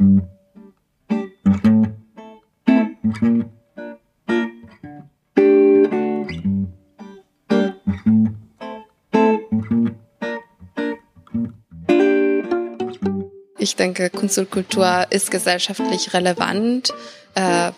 Ich denke, Kunst und Kultur ist gesellschaftlich relevant, äh,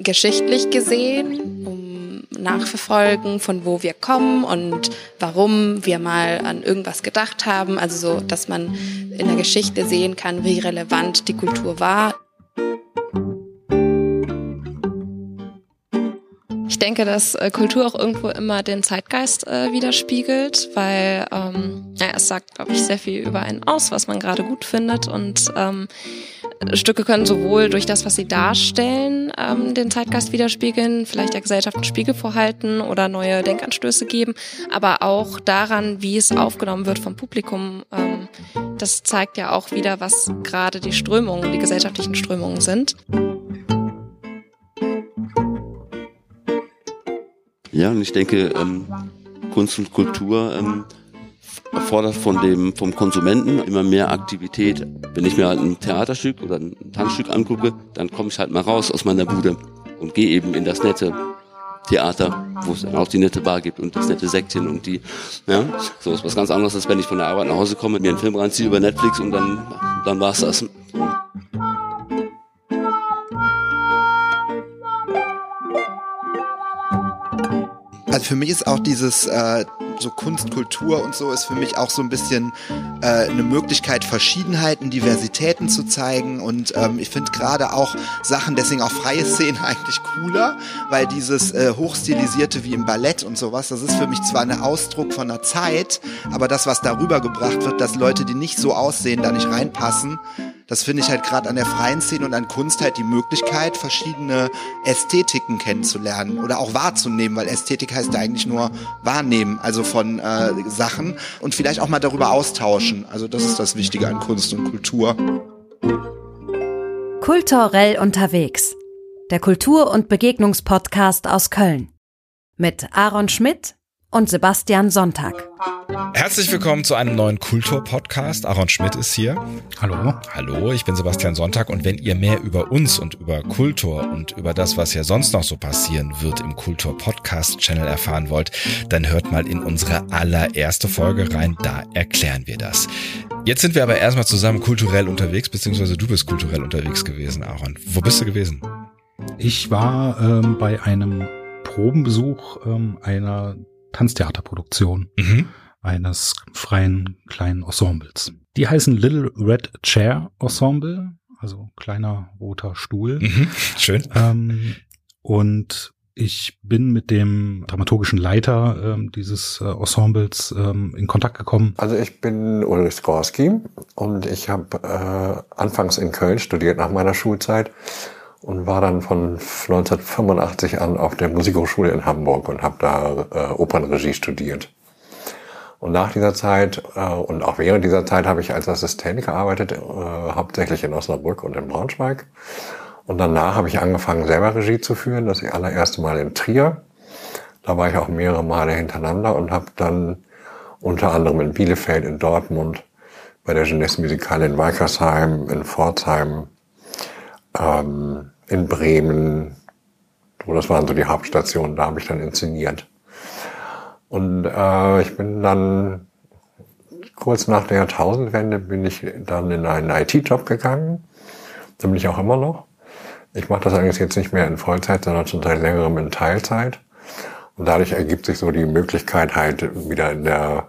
geschichtlich gesehen, um nachverfolgen, von wo wir kommen und warum wir mal an irgendwas gedacht haben. Also so, dass man in der Geschichte sehen kann, wie relevant die Kultur war. denke, dass äh, Kultur auch irgendwo immer den Zeitgeist äh, widerspiegelt, weil ähm, ja, es sagt, glaube ich, sehr viel über einen aus, was man gerade gut findet. Und ähm, Stücke können sowohl durch das, was sie darstellen, ähm, den Zeitgeist widerspiegeln, vielleicht der Gesellschaft einen Spiegel vorhalten oder neue Denkanstöße geben, aber auch daran, wie es aufgenommen wird vom Publikum. Ähm, das zeigt ja auch wieder, was gerade die Strömungen, die gesellschaftlichen Strömungen sind. Ja, und ich denke, ähm, Kunst und Kultur ähm, erfordert von dem, vom Konsumenten immer mehr Aktivität. Wenn ich mir halt ein Theaterstück oder ein Tanzstück angucke, dann komme ich halt mal raus aus meiner Bude und gehe eben in das nette Theater, wo es dann auch die nette Bar gibt und das nette Sektchen und die, ja, so ist was ganz anderes, als wenn ich von der Arbeit nach Hause komme, mir einen Film reinziehe über Netflix und dann, dann war's das. Also für mich ist auch dieses äh, so Kunst, Kultur und so ist für mich auch so ein bisschen äh, eine Möglichkeit, Verschiedenheiten, Diversitäten zu zeigen. Und ähm, ich finde gerade auch Sachen, deswegen auch freie Szenen eigentlich cooler, weil dieses äh, hochstilisierte wie im Ballett und sowas, das ist für mich zwar ein Ausdruck von einer Zeit, aber das, was darüber gebracht wird, dass Leute, die nicht so aussehen, da nicht reinpassen, das finde ich halt gerade an der freien Szene und an Kunst halt die Möglichkeit, verschiedene Ästhetiken kennenzulernen oder auch wahrzunehmen, weil Ästhetik heißt ja eigentlich nur wahrnehmen, also von äh, Sachen und vielleicht auch mal darüber austauschen. Also das ist das Wichtige an Kunst und Kultur. Kulturell unterwegs. Der Kultur- und Begegnungspodcast aus Köln. Mit Aaron Schmidt und Sebastian Sonntag. Herzlich willkommen zu einem neuen Kultur-Podcast. Aaron Schmidt ist hier. Hallo. Hallo, ich bin Sebastian Sonntag und wenn ihr mehr über uns und über Kultur und über das, was hier sonst noch so passieren wird im Kultur-Podcast-Channel erfahren wollt, dann hört mal in unsere allererste Folge rein, da erklären wir das. Jetzt sind wir aber erstmal zusammen kulturell unterwegs, beziehungsweise du bist kulturell unterwegs gewesen, Aaron. Wo bist du gewesen? Ich war ähm, bei einem Probenbesuch ähm, einer Tanztheaterproduktion mhm. eines freien kleinen Ensembles. Die heißen Little Red Chair Ensemble, also kleiner roter Stuhl. Mhm. Schön. Ähm, und ich bin mit dem dramaturgischen Leiter ähm, dieses äh, Ensembles ähm, in Kontakt gekommen. Also ich bin Ulrich Skorski und ich habe äh, anfangs in Köln studiert nach meiner Schulzeit und war dann von 1985 an auf der Musikhochschule in Hamburg und habe da äh, Opernregie studiert. Und nach dieser Zeit äh, und auch während dieser Zeit habe ich als Assistent gearbeitet, äh, hauptsächlich in Osnabrück und in Braunschweig. Und danach habe ich angefangen, selber Regie zu führen, das allererste Mal in Trier. Da war ich auch mehrere Male hintereinander und habe dann unter anderem in Bielefeld, in Dortmund, bei der Jeunesse Musicale in Weikersheim, in Pforzheim, ähm, in Bremen. So, das waren so die Hauptstationen, da habe ich dann inszeniert. Und äh, ich bin dann kurz nach der Jahrtausendwende bin ich dann in einen IT-Job gegangen. Da bin ich auch immer noch. Ich mache das eigentlich jetzt nicht mehr in Vollzeit, sondern schon seit längerem in Teilzeit. Und dadurch ergibt sich so die Möglichkeit halt wieder in der,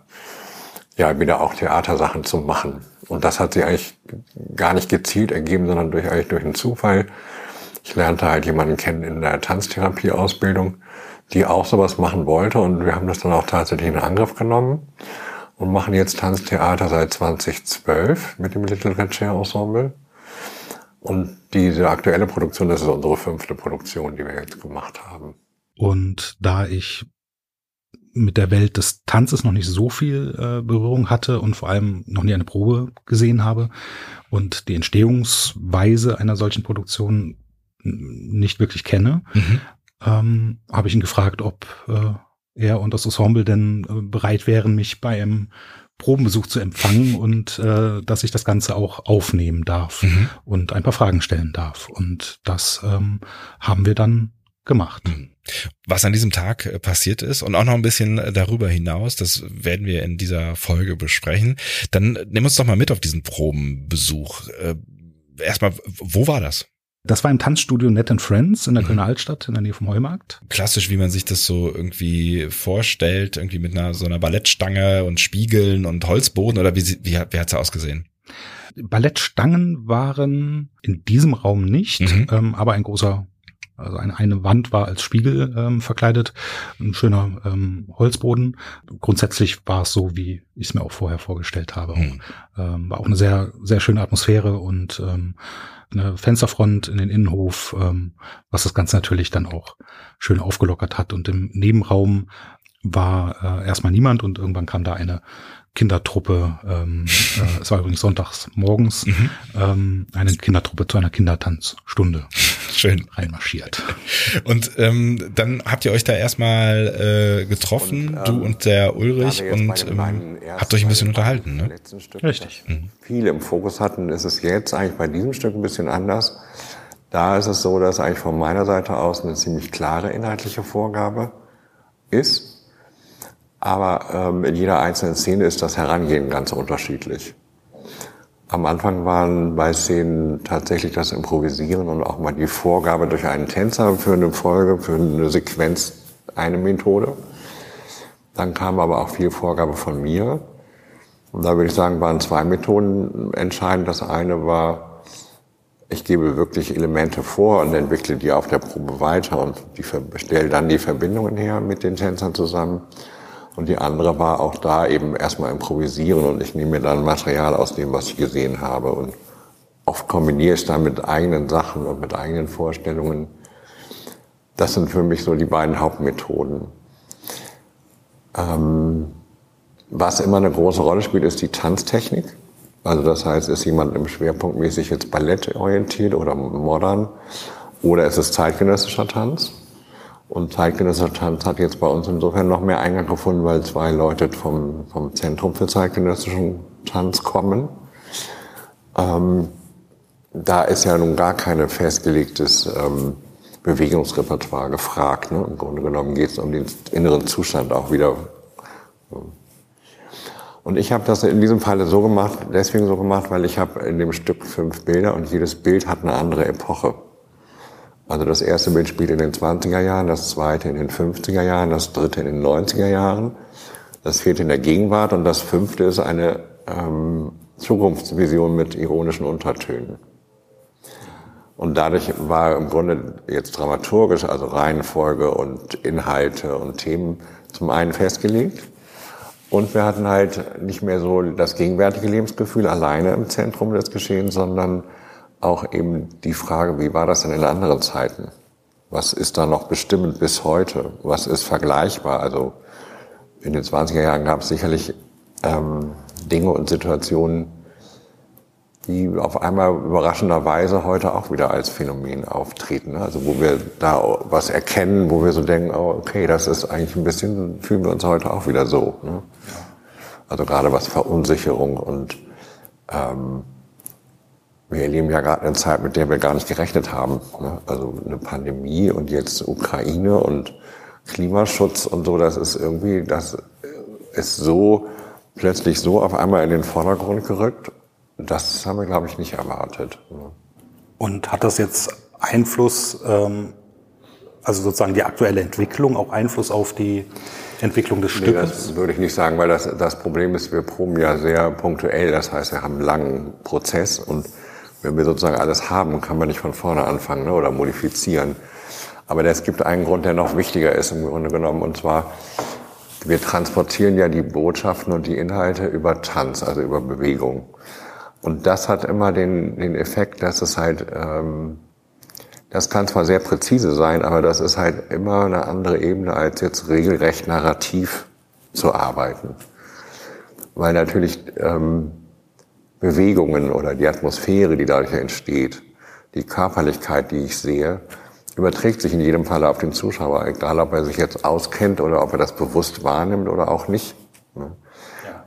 ja, wieder auch Theatersachen zu machen. Und das hat sich eigentlich gar nicht gezielt ergeben, sondern durch, eigentlich durch einen Zufall. Ich lernte halt jemanden kennen in der Tanztherapie-Ausbildung, die auch sowas machen wollte und wir haben das dann auch tatsächlich in Angriff genommen und machen jetzt Tanztheater seit 2012 mit dem Little Red Chair Ensemble. Und diese aktuelle Produktion, das ist unsere fünfte Produktion, die wir jetzt gemacht haben. Und da ich mit der Welt des Tanzes noch nicht so viel äh, Berührung hatte und vor allem noch nie eine Probe gesehen habe und die Entstehungsweise einer solchen Produktion nicht wirklich kenne, mhm. ähm, habe ich ihn gefragt, ob äh, er und das Ensemble denn äh, bereit wären, mich bei einem Probenbesuch zu empfangen und äh, dass ich das Ganze auch aufnehmen darf mhm. und ein paar Fragen stellen darf. Und das ähm, haben wir dann gemacht. Mhm. Was an diesem Tag äh, passiert ist und auch noch ein bisschen äh, darüber hinaus, das werden wir in dieser Folge besprechen. Dann nimm uns doch mal mit auf diesen Probenbesuch. Äh, erstmal, wo war das? Das war im Tanzstudio Net and Friends in der mhm. Kölner Altstadt in der Nähe vom Heumarkt. Klassisch, wie man sich das so irgendwie vorstellt, irgendwie mit einer so einer Ballettstange und Spiegeln und Holzboden oder wie, wie, wie hat's ausgesehen? Ballettstangen waren in diesem Raum nicht, mhm. ähm, aber ein großer also eine, eine Wand war als Spiegel ähm, verkleidet, ein schöner ähm, Holzboden. Grundsätzlich war es so, wie ich es mir auch vorher vorgestellt habe. Mhm. Ähm, war auch eine sehr, sehr schöne Atmosphäre und ähm, eine Fensterfront in den Innenhof, ähm, was das Ganze natürlich dann auch schön aufgelockert hat. Und im Nebenraum war äh, erstmal niemand und irgendwann kam da eine Kindertruppe, ähm, äh, es war übrigens sonntags morgens, mhm. ähm, eine Kindertruppe zu einer Kindertanzstunde Schön. reinmarschiert. Und ähm, dann habt ihr euch da erstmal äh, getroffen, und, ähm, du und der Ulrich, und ähm, habt euch ein bisschen unterhalten, ne? Stück, Richtig. Mhm. Viele im Fokus hatten, ist es jetzt eigentlich bei diesem Stück ein bisschen anders. Da ist es so, dass eigentlich von meiner Seite aus eine ziemlich klare inhaltliche Vorgabe ist aber ähm, in jeder einzelnen Szene ist das Herangehen ganz unterschiedlich. Am Anfang waren bei Szenen tatsächlich das Improvisieren und auch mal die Vorgabe durch einen Tänzer für eine Folge, für eine Sequenz eine Methode. Dann kam aber auch viel Vorgabe von mir. Und da würde ich sagen, waren zwei Methoden entscheidend. Das eine war, ich gebe wirklich Elemente vor und entwickle die auf der Probe weiter und stelle dann die Verbindungen her mit den Tänzern zusammen. Und die andere war auch da eben erstmal improvisieren und ich nehme mir dann Material aus dem, was ich gesehen habe. Und oft kombiniere ich dann mit eigenen Sachen und mit eigenen Vorstellungen. Das sind für mich so die beiden Hauptmethoden. Ähm, was immer eine große Rolle spielt, ist die Tanztechnik. Also das heißt, ist jemand im Schwerpunkt mäßig jetzt Ballett orientiert oder modern oder ist es zeitgenössischer Tanz? Und zeitgenössischer Tanz hat jetzt bei uns insofern noch mehr Eingang gefunden, weil zwei Leute vom, vom Zentrum für zeitgenössischen Tanz kommen. Ähm, da ist ja nun gar kein festgelegtes ähm, Bewegungsrepertoire gefragt. Ne? Im Grunde genommen geht es um den inneren Zustand auch wieder. Und ich habe das in diesem Falle so gemacht, deswegen so gemacht, weil ich habe in dem Stück fünf Bilder und jedes Bild hat eine andere Epoche. Also das erste Bild spielt in den 20er Jahren, das zweite in den 50er Jahren, das dritte in den 90er Jahren, das vierte in der Gegenwart und das fünfte ist eine ähm, Zukunftsvision mit ironischen Untertönen. Und dadurch war im Grunde jetzt dramaturgisch, also Reihenfolge und Inhalte und Themen zum einen festgelegt. Und wir hatten halt nicht mehr so das gegenwärtige Lebensgefühl alleine im Zentrum des Geschehens, sondern auch eben die Frage, wie war das denn in anderen Zeiten? Was ist da noch bestimmend bis heute? Was ist vergleichbar? Also in den 20er Jahren gab es sicherlich ähm, Dinge und Situationen, die auf einmal überraschenderweise heute auch wieder als Phänomen auftreten. Ne? Also wo wir da was erkennen, wo wir so denken, oh, okay, das ist eigentlich ein bisschen, fühlen wir uns heute auch wieder so. Ne? Also gerade was Verunsicherung und ähm, wir erleben ja gerade eine Zeit, mit der wir gar nicht gerechnet haben. Ne? Also eine Pandemie und jetzt Ukraine und Klimaschutz und so, das ist irgendwie, das ist so plötzlich so auf einmal in den Vordergrund gerückt. Das haben wir, glaube ich, nicht erwartet. Ne? Und hat das jetzt Einfluss, ähm, also sozusagen die aktuelle Entwicklung, auch Einfluss auf die Entwicklung des Stückes? Nee, das würde ich nicht sagen, weil das, das Problem ist, wir proben ja sehr punktuell. Das heißt, wir haben einen langen Prozess und wenn wir sozusagen alles haben, kann man nicht von vorne anfangen ne, oder modifizieren. Aber es gibt einen Grund, der noch wichtiger ist im Grunde genommen, und zwar, wir transportieren ja die Botschaften und die Inhalte über Tanz, also über Bewegung. Und das hat immer den, den Effekt, dass es halt, ähm, das kann zwar sehr präzise sein, aber das ist halt immer eine andere Ebene, als jetzt regelrecht narrativ zu arbeiten. Weil natürlich ähm, Bewegungen oder die Atmosphäre, die dadurch entsteht, die Körperlichkeit, die ich sehe, überträgt sich in jedem Fall auf den Zuschauer, egal ob er sich jetzt auskennt oder ob er das bewusst wahrnimmt oder auch nicht. Ne?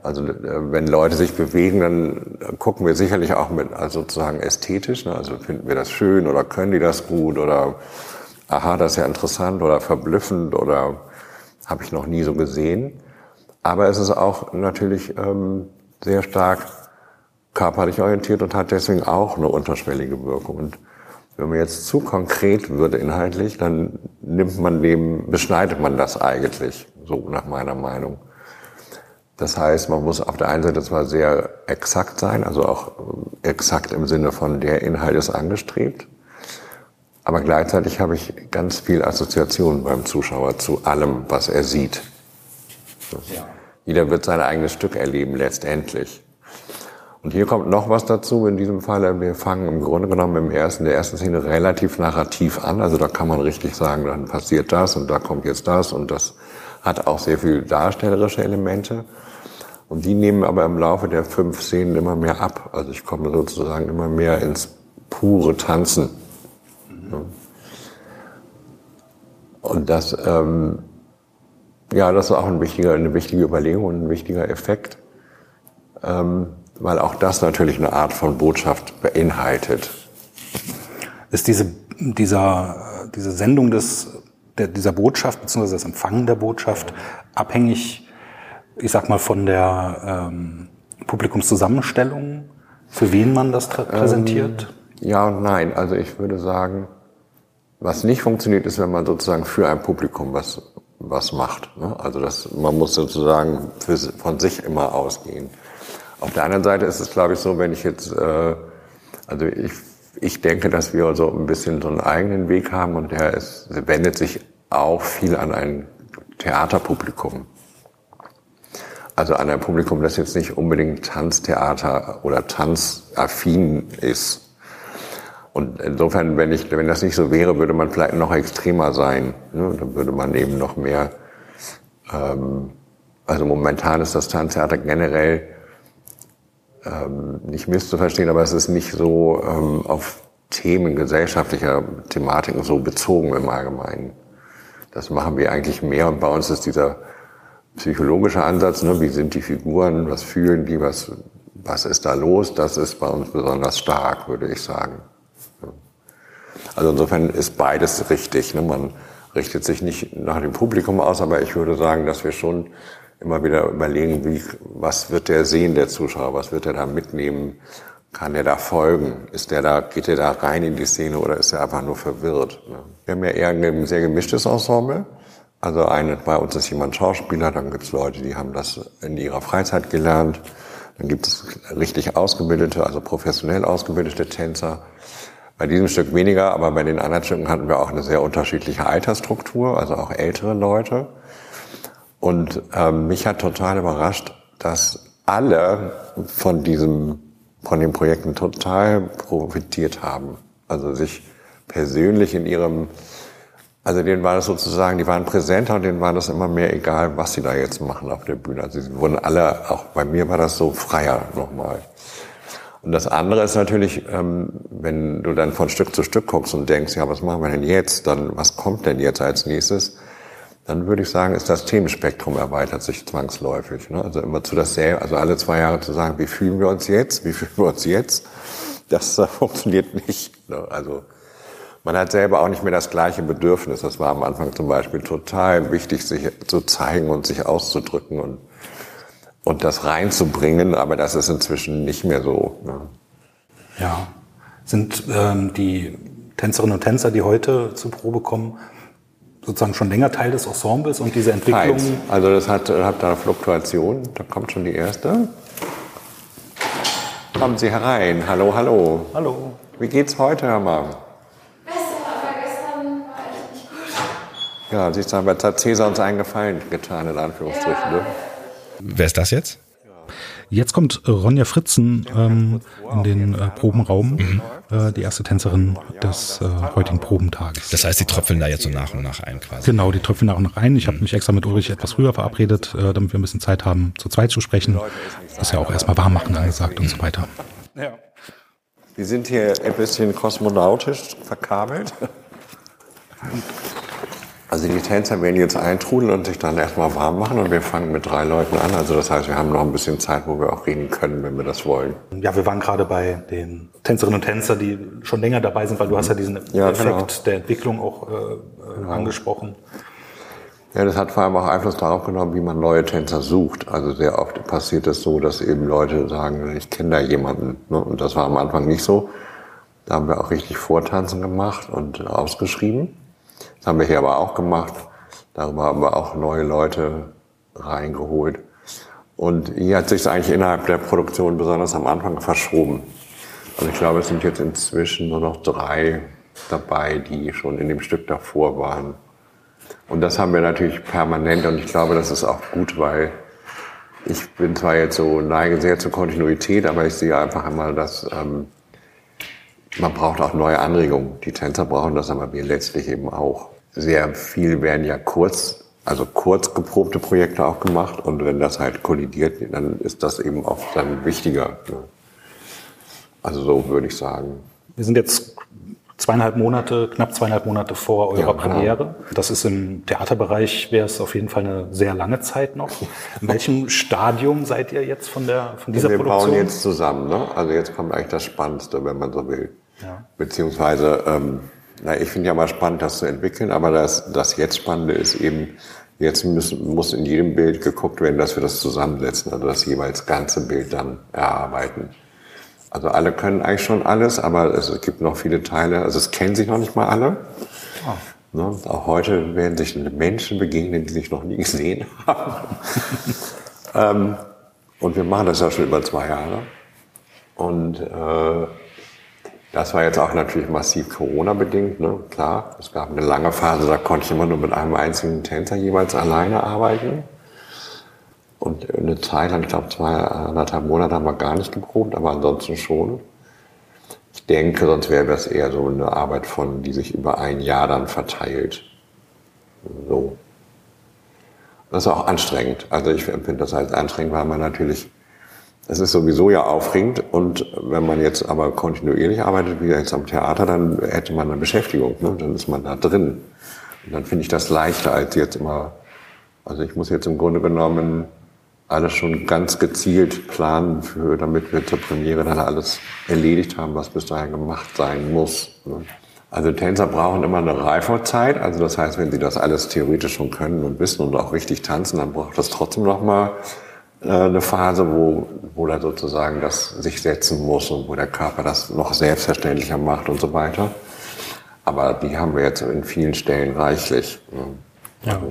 Also äh, wenn Leute sich bewegen, dann gucken wir sicherlich auch mit also sozusagen ästhetisch. Ne? Also finden wir das schön oder können die das gut oder aha, das ist ja interessant oder verblüffend oder habe ich noch nie so gesehen. Aber es ist auch natürlich ähm, sehr stark körperlich orientiert und hat deswegen auch eine unterschwellige Wirkung. Und wenn man jetzt zu konkret würde inhaltlich, dann nimmt man dem, beschneidet man das eigentlich, so nach meiner Meinung. Das heißt, man muss auf der einen Seite zwar sehr exakt sein, also auch exakt im Sinne von der Inhalt ist angestrebt, aber gleichzeitig habe ich ganz viel Assoziation beim Zuschauer zu allem, was er sieht. Ja. Jeder wird sein eigenes Stück erleben letztendlich. Und hier kommt noch was dazu. In diesem Fall, wir fangen im Grunde genommen im ersten, der ersten Szene relativ narrativ an. Also da kann man richtig sagen, dann passiert das und da kommt jetzt das und das hat auch sehr viel darstellerische Elemente. Und die nehmen aber im Laufe der fünf Szenen immer mehr ab. Also ich komme sozusagen immer mehr ins pure Tanzen. Und das, ähm, ja, das ist auch ein wichtiger, eine wichtige Überlegung und ein wichtiger Effekt. Ähm, weil auch das natürlich eine Art von Botschaft beinhaltet. Ist diese, dieser, diese Sendung des, der, dieser Botschaft bzw. das Empfangen der Botschaft abhängig, ich sag mal, von der ähm, Publikumszusammenstellung, für wen man das präsentiert? Ähm, ja und nein. Also ich würde sagen, was nicht funktioniert, ist, wenn man sozusagen für ein Publikum was, was macht. Ne? Also das, man muss sozusagen für, von sich immer ausgehen. Auf der anderen Seite ist es, glaube ich, so, wenn ich jetzt, äh, also ich, ich denke, dass wir so ein bisschen so einen eigenen Weg haben und der ist, wendet sich auch viel an ein Theaterpublikum. Also an ein Publikum, das jetzt nicht unbedingt Tanztheater oder tanzaffin ist. Und insofern, wenn ich, wenn das nicht so wäre, würde man vielleicht noch extremer sein. Ne? Dann würde man eben noch mehr. Ähm, also momentan ist das Tanztheater generell ähm, nicht misszuverstehen, aber es ist nicht so ähm, auf Themen gesellschaftlicher Thematiken so bezogen im Allgemeinen. Das machen wir eigentlich mehr und bei uns ist dieser psychologische Ansatz, ne, wie sind die Figuren, was fühlen die, was, was ist da los, das ist bei uns besonders stark, würde ich sagen. Also insofern ist beides richtig. Ne? Man richtet sich nicht nach dem Publikum aus, aber ich würde sagen, dass wir schon immer wieder überlegen, wie, was wird der sehen, der Zuschauer, was wird er da mitnehmen, kann er da folgen, ist der da, geht er da rein in die Szene oder ist er einfach nur verwirrt? Ne? Wir haben ja eher ein sehr gemischtes Ensemble. Also eine, bei uns ist jemand Schauspieler, dann gibt es Leute, die haben das in ihrer Freizeit gelernt. Dann gibt es richtig ausgebildete, also professionell ausgebildete Tänzer. Bei diesem Stück weniger, aber bei den anderen Stücken hatten wir auch eine sehr unterschiedliche Altersstruktur, also auch ältere Leute. Und ähm, mich hat total überrascht, dass alle von diesem, von den Projekten total profitiert haben. Also sich persönlich in ihrem, also denen war das sozusagen, die waren präsenter und denen war das immer mehr egal, was sie da jetzt machen auf der Bühne. Also sie wurden alle, auch bei mir war das so freier nochmal. Und das andere ist natürlich, ähm, wenn du dann von Stück zu Stück guckst und denkst, ja, was machen wir denn jetzt? Dann, was kommt denn jetzt als nächstes? Dann würde ich sagen, ist das Themenspektrum erweitert sich zwangsläufig. Ne? Also immer zu dasselbe, also alle zwei Jahre zu sagen, wie fühlen wir uns jetzt, wie fühlen wir uns jetzt, das äh, funktioniert nicht. Ne? Also man hat selber auch nicht mehr das gleiche Bedürfnis. Das war am Anfang zum Beispiel total wichtig, sich zu zeigen und sich auszudrücken und, und das reinzubringen, aber das ist inzwischen nicht mehr so. Ne? Ja. Sind ähm, die Tänzerinnen und Tänzer, die heute zur Probe kommen, sozusagen schon länger Teil des Ensembles und diese Entwicklung? Teils. Also das hat, hat da Fluktuation. Da kommt schon die erste. Kommen Sie herein. Hallo, hallo. Hallo. Wie geht's heute, Herr Mann? Besser, aber gestern war ich nicht gut. Ja, siehst du, jetzt hat Cäsar uns einen Gefallen getan, in Anführungsstrichen. Ne? Wer ist das jetzt? Jetzt kommt Ronja Fritzen ähm, in den äh, Probenraum, mhm. äh, die erste Tänzerin des äh, heutigen Probentages. Das heißt, die tröpfeln da jetzt so nach und nach ein quasi. Genau, die tröpfeln nach und nach ein. Ich habe mich extra mit Ulrich etwas früher verabredet, äh, damit wir ein bisschen Zeit haben, zu zweit zu sprechen. Das ist ja auch erstmal warm machen angesagt und so weiter. Ja. Wir sind hier ein bisschen kosmonautisch verkabelt. Also die Tänzer werden jetzt eintrudeln und sich dann erstmal warm machen und wir fangen mit drei Leuten an. Also das heißt, wir haben noch ein bisschen Zeit, wo wir auch reden können, wenn wir das wollen. Ja, wir waren gerade bei den Tänzerinnen und Tänzern, die schon länger dabei sind, weil du hast ja diesen Ja, Effekt klar. der Entwicklung auch äh, angesprochen. Ja, das hat vor allem auch Einfluss darauf genommen, wie man neue Tänzer sucht. Also sehr oft passiert es so, dass eben Leute sagen, ich kenne da jemanden. Ne? Und das war am Anfang nicht so. Da haben wir auch richtig Vortanzen gemacht und ausgeschrieben. Das haben wir hier aber auch gemacht. Darüber haben wir auch neue Leute reingeholt. Und hier hat sich es eigentlich innerhalb der Produktion besonders am Anfang verschoben. Also ich glaube, es sind jetzt inzwischen nur noch drei dabei, die schon in dem Stück davor waren. Und das haben wir natürlich permanent und ich glaube, das ist auch gut, weil ich bin zwar jetzt so neige sehr zur Kontinuität, aber ich sehe einfach immer, dass ähm, man braucht auch neue Anregungen. Die Tänzer brauchen das, aber wir letztlich eben auch. Sehr viel werden ja kurz, also kurz geprobte Projekte auch gemacht und wenn das halt kollidiert, dann ist das eben auch dann wichtiger. Ne? Also so würde ich sagen. Wir sind jetzt zweieinhalb Monate, knapp zweieinhalb Monate vor eurer Ja, genau. Premiere. Das ist im Theaterbereich, wäre es auf jeden Fall eine sehr lange Zeit noch. In welchem Stadium seid ihr jetzt von, der, von dieser wir Produktion? bauen jetzt zusammen, ne? Also jetzt kommt eigentlich das Spannendste, wenn man so will. Ja. Beziehungsweise, ähm, na, ich finde ja mal spannend, das zu entwickeln, aber das, das jetzt Spannende ist eben, jetzt müssen, muss in jedem Bild geguckt werden, dass wir das zusammensetzen, also das jeweils ganze Bild dann erarbeiten. Also alle können eigentlich schon alles, aber es gibt noch viele Teile, also es kennen sich noch nicht mal alle. Ne? Auch heute werden sich Menschen begegnen, die sich noch nie gesehen haben. ähm, und wir machen das ja schon über zwei Jahre. Und äh, das war jetzt auch natürlich massiv Corona-bedingt, ne? klar. Es gab eine lange Phase, da konnte ich immer nur mit einem einzigen Tänzer jeweils alleine arbeiten. Und eine Zeit lang, ich glaube zwei, anderthalb Monate haben wir gar nicht geprobt, aber ansonsten schon. Ich denke, sonst wäre das eher so eine Arbeit von, die sich über ein Jahr dann verteilt. So. Das ist auch anstrengend. Also ich empfinde das als anstrengend, weil man natürlich, es ist sowieso ja aufregend und wenn man jetzt aber kontinuierlich arbeitet, wie jetzt am Theater, dann hätte man eine Beschäftigung, ne? dann ist man da drin. Und dann finde ich das leichter als jetzt immer, also ich muss jetzt im Grunde genommen alles schon ganz gezielt planen, für, damit wir zur Premiere dann alles erledigt haben, was bis dahin gemacht sein muss. ne? Also Tänzer brauchen immer eine Reifezeit. Also das heißt, wenn sie das alles theoretisch schon können und wissen und auch richtig tanzen, dann braucht das trotzdem noch mal eine Phase, wo, wo da sozusagen das sich setzen muss und wo der Körper das noch selbstverständlicher macht und so weiter. Aber die haben wir jetzt in vielen Stellen reichlich. ne? Ja.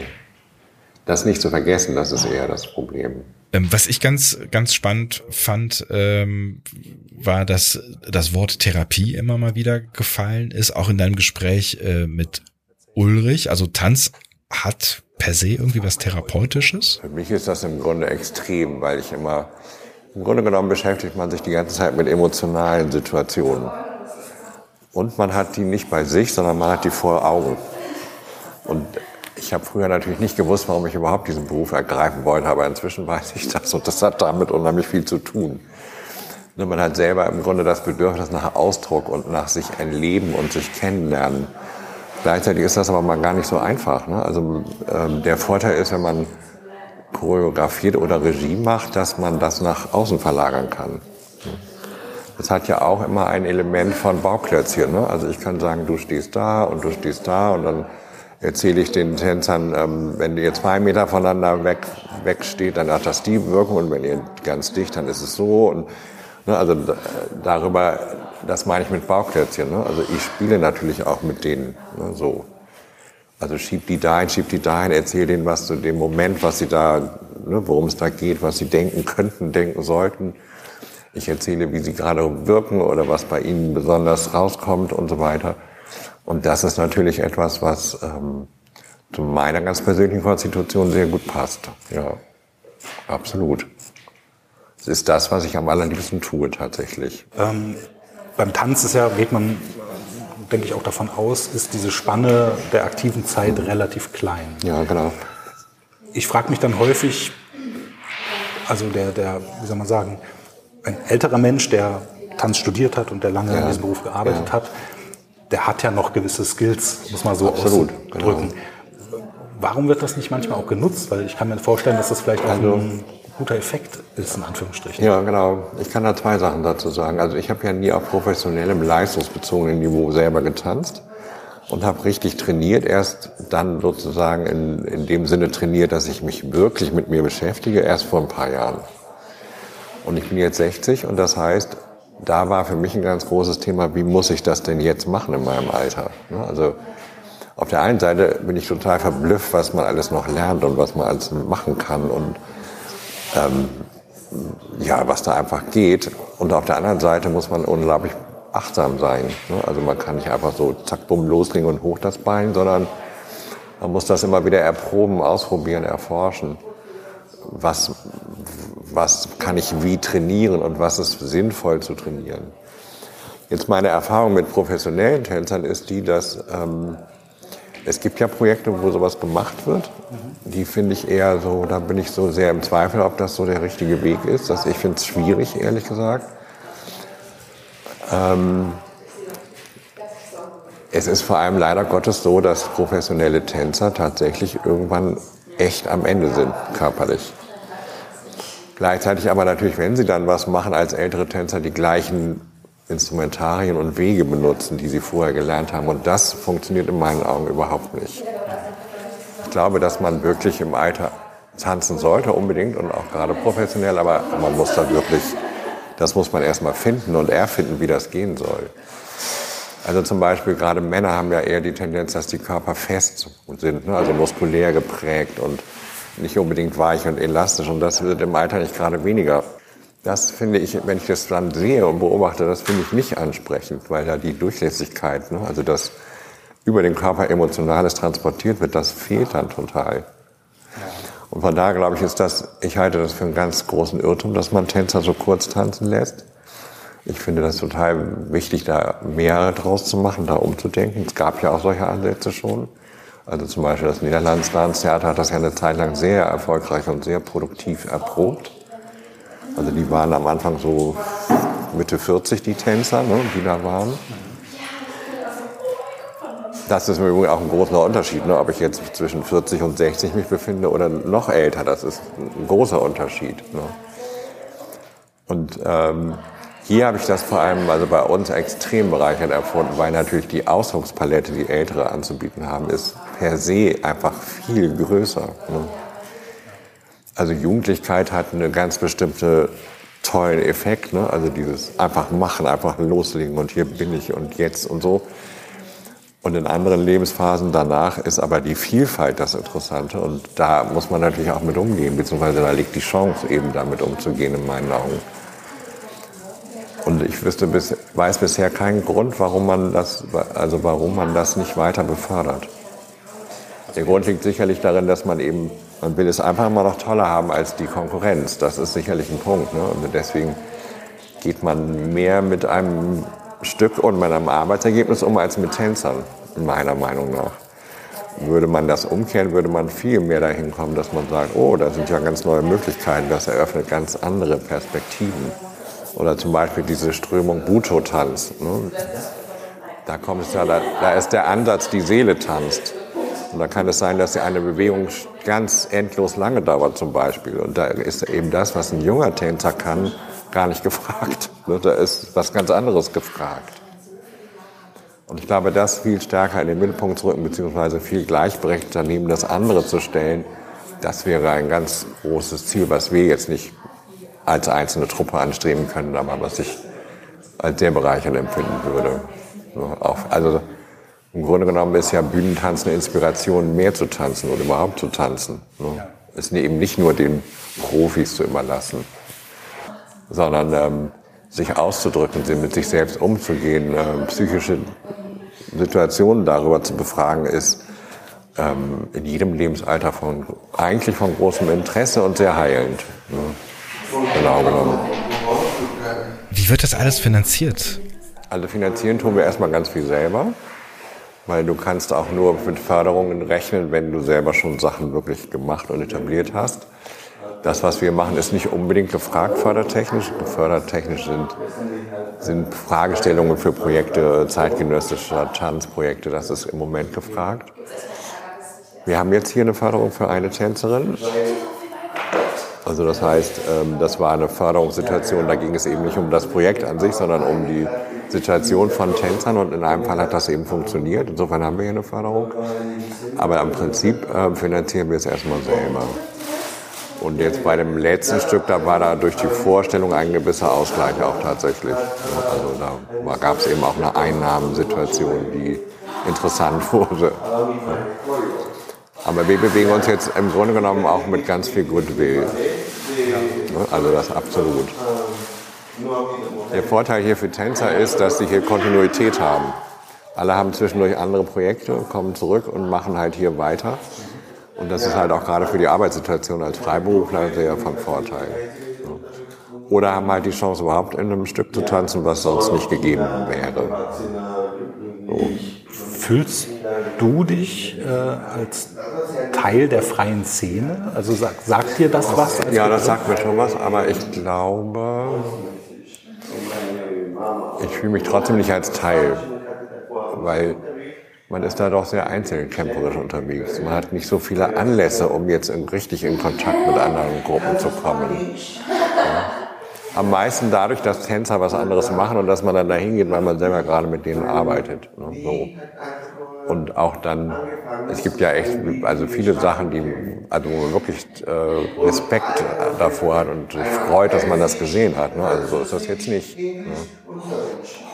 Das nicht zu vergessen, das ist eher das Problem. Ähm, was ich ganz, ganz spannend fand, ähm, war, dass das Wort Therapie immer mal wieder gefallen ist, auch in deinem Gespräch äh, mit Ulrich. Also Tanz hat per se irgendwie was Therapeutisches. Für mich ist das im Grunde extrem, weil ich immer, im Grunde genommen beschäftigt man sich die ganze Zeit mit emotionalen Situationen. Und man hat die nicht bei sich, sondern man hat die vor Augen. Und ich habe früher natürlich nicht gewusst, warum ich überhaupt diesen Beruf ergreifen wollte, aber inzwischen weiß ich das und das hat damit unheimlich viel zu tun. Nur man hat selber im Grunde das Bedürfnis nach Ausdruck und nach sich erleben und sich kennenlernen. Gleichzeitig ist das aber mal gar nicht so einfach. Ne? Also ähm, der Vorteil ist, wenn man choreografiert oder Regie macht, dass man das nach außen verlagern kann. Das hat ja auch immer ein Element von Bauklötzchen. Ne? Also ich kann sagen, du stehst da und du stehst da und dann erzähle ich den Tänzern, ähm, wenn ihr zwei Meter voneinander weg, wegsteht, dann hat das die Wirkung und wenn ihr ganz dicht, dann ist es so. Und, ne, also da- darüber, das meine ich mit Bauklötzchen. Ne? Also ich spiele natürlich auch mit denen ne, so. Also schieb die dahin, schieb die dahin, erzähl denen was zu dem Moment, was sie da, ne, worum es da geht, was sie denken könnten, denken sollten. Ich erzähle, wie sie gerade wirken oder was bei ihnen besonders rauskommt und so weiter. Und das ist natürlich etwas, was ähm, zu meiner ganz persönlichen Konstitution sehr gut passt. Ja, absolut. Es ist das, was ich am allerliebsten tue tatsächlich. Ähm, beim Tanz ist ja, geht man, denke ich, auch davon aus, ist diese Spanne der aktiven Zeit relativ klein. Ja, genau. Ich frage mich dann häufig, also der, der, wie soll man sagen, ein älterer Mensch, der Tanz studiert hat und der lange in Ja. diesem Beruf gearbeitet Ja. hat, der hat ja noch gewisse Skills, muss man so Absolut, ausdrücken. warum wird das nicht manchmal auch genutzt? Weil ich kann mir vorstellen, dass das vielleicht auch Also- ein guter Effekt ist, in Anführungsstrichen. Ja, genau. Ich kann da zwei Sachen dazu sagen. Also ich habe ja nie auf professionellem, leistungsbezogenen Niveau selber getanzt und habe richtig trainiert, erst dann sozusagen in, in dem Sinne trainiert, dass ich mich wirklich mit mir beschäftige, erst vor ein paar Jahren. Und ich bin jetzt 60 und das heißt, da war für mich ein ganz großes Thema, wie muss ich das denn jetzt machen in meinem Alter? Ne, Also auf der einen Seite bin ich total verblüfft, was man alles noch lernt und was man alles machen kann und ähm, ja, was da einfach geht. Und auf der anderen Seite muss man unglaublich achtsam sein. Ne? Also man kann nicht einfach so zack, bumm, loslegen und hoch das Bein, sondern man muss das immer wieder erproben, ausprobieren, erforschen. Was, was kann ich wie trainieren und was ist sinnvoll zu trainieren. Jetzt meine Erfahrung mit professionellen Tänzern ist die, dass ähm, es gibt ja Projekte, wo sowas gemacht wird. Die finde ich eher so, da bin ich so sehr im Zweifel, ob das so der richtige Weg ist. Das, ich finde es schwierig, ehrlich gesagt. Ähm, es ist vor allem leider Gottes so, dass professionelle Tänzer tatsächlich irgendwann echt am Ende sind, körperlich. Gleichzeitig aber natürlich, wenn sie dann was machen als ältere Tänzer, die gleichen Instrumentarien und Wege benutzen, die sie vorher gelernt haben. Und das funktioniert in meinen Augen überhaupt nicht. Ich glaube, dass man wirklich im Alter tanzen sollte, unbedingt und auch gerade professionell, aber man muss da wirklich, das muss man erstmal finden und erfinden, wie das gehen soll. Also zum Beispiel gerade Männer haben ja eher die Tendenz, dass die Körper fest sind, ne? also muskulär geprägt und nicht unbedingt weich und elastisch. Und das wird im Alter nicht gerade weniger. Das finde ich, wenn ich das dann sehe und beobachte, das finde ich nicht ansprechend, weil da die Durchlässigkeit, ne? also das über den Körper Emotionales transportiert wird, das fehlt dann total. Und von daher glaube ich, ist das, ich halte das für einen ganz großen Irrtum, dass man Tänzer so kurz tanzen lässt. Ich finde das total wichtig, da mehr draus zu machen, da umzudenken. Es gab ja auch solche Ansätze schon. Also zum Beispiel das Niederlands Theater hat das ja eine Zeit lang sehr erfolgreich und sehr produktiv erprobt. Also die waren am Anfang so Mitte 40, die Tänzer, ne, die da waren. Das ist im Übrigen auch ein großer Unterschied, ne, ob ich jetzt zwischen 40 und 60 mich befinde oder noch älter. Das ist ein großer Unterschied. Ne. Und ähm, hier habe ich das vor allem also bei uns extrem bereichert erfunden, weil natürlich die Ausdruckspalette, die Ältere anzubieten haben, ist per se einfach viel größer. Ne. Also Jugendlichkeit hat einen ganz bestimmte tollen Effekt, ne? also dieses einfach machen, einfach loslegen und hier bin ich und jetzt und so. Und in anderen Lebensphasen danach ist aber die Vielfalt das Interessante und da muss man natürlich auch mit umgehen, beziehungsweise da liegt die Chance eben damit umzugehen in meinen Augen. Und ich wüsste bis, weiß bisher keinen Grund, warum man das, also warum man das nicht weiter befördert. Der Grund liegt sicherlich darin, dass man eben, man will es einfach immer noch toller haben als die Konkurrenz. Das ist sicherlich ein Punkt. Ne? Und deswegen geht man mehr mit einem Stück und mit einem Arbeitsergebnis um als mit Tänzern, meiner Meinung nach. Würde man das umkehren, würde man viel mehr dahin kommen, dass man sagt, oh, da sind ja ganz neue Möglichkeiten, das eröffnet ganz andere Perspektiven. Oder zum Beispiel diese Strömung Buto-Tanz. Ne? Da kommt es ja, da, da ist der Ansatz, die Seele tanzt. Und da kann es sein, dass eine Bewegung ganz endlos lange dauert zum Beispiel. Und da ist eben das, was ein junger Tänzer kann, gar nicht gefragt. Ne, Da ist was ganz anderes gefragt. Und ich glaube, das viel stärker in den Mittelpunkt zu rücken, beziehungsweise viel gleichberechtigter neben das andere zu stellen, das wäre ein ganz großes Ziel, was wir jetzt nicht als einzelne Truppe anstreben können, aber was ich als sehr bereichernd empfinden würde. Also im Grunde genommen ist ja Bühnentanzen eine Inspiration, mehr zu tanzen oder überhaupt zu tanzen. Ne? Ist eben nicht nur den Profis zu überlassen, sondern ähm, sich auszudrücken, mit sich selbst umzugehen, äh, psychische Situationen darüber zu befragen, ist ähm, in jedem Lebensalter von, eigentlich von großem Interesse und sehr heilend. Ne? Genau genommen. Wie wird das alles finanziert? Also finanzieren tun wir erstmal ganz viel selber, weil du kannst auch nur mit Förderungen rechnen, wenn du selber schon Sachen wirklich gemacht und etabliert hast. Das, was wir machen, ist nicht unbedingt gefragt fördertechnisch. Fördertechnisch sind, sind Fragestellungen für Projekte zeitgenössischer Tanzprojekte, das ist im Moment gefragt. Wir haben jetzt hier eine Förderung für eine Tänzerin. Also das heißt, ähm, das war eine Förderungssituation, da ging es eben nicht um das Projekt an sich, sondern um die Situation von Tänzern und in einem Fall hat das eben funktioniert. Insofern haben wir hier eine Förderung. Aber im Prinzip äh, finanzieren wir es erstmal selber. Und jetzt bei dem letzten Stück, da war da durch die Vorstellung ein gewisser Ausgleich auch tatsächlich. Also da gab es eben auch eine Einnahmensituation, die interessant wurde. Aber wir bewegen uns jetzt im Grunde genommen auch mit ganz viel Goodwill. Also das absolut. Der Vorteil hier für Tänzer ist, dass sie hier Kontinuität haben. Alle haben zwischendurch andere Projekte, kommen zurück und machen halt hier weiter. Und das ist halt auch gerade für die Arbeitssituation als Freiberufler sehr von Vorteil. Oder haben halt die Chance, überhaupt in einem Stück zu tanzen, was sonst nicht gegeben wäre. So. Fühlst du dich äh, als Teil der freien Szene? Also sag, sagt dir das was? Ja, das sagt mir schon was, aber ich glaube, ich fühle mich trotzdem nicht als Teil, weil man ist da doch sehr einzelkämpferisch unterwegs. Man hat nicht so viele Anlässe, um jetzt richtig in Kontakt mit anderen Gruppen zu kommen. Am meisten dadurch, dass Tänzer was anderes machen und dass man dann dahin geht, weil man selber gerade mit denen arbeitet. Ne, so. Und auch dann, es gibt ja echt, also viele Sachen, die, also wo man wirklich äh, Respekt davor hat und sich freut, dass man das gesehen hat. Ne? Also so ist das jetzt nicht. Ne?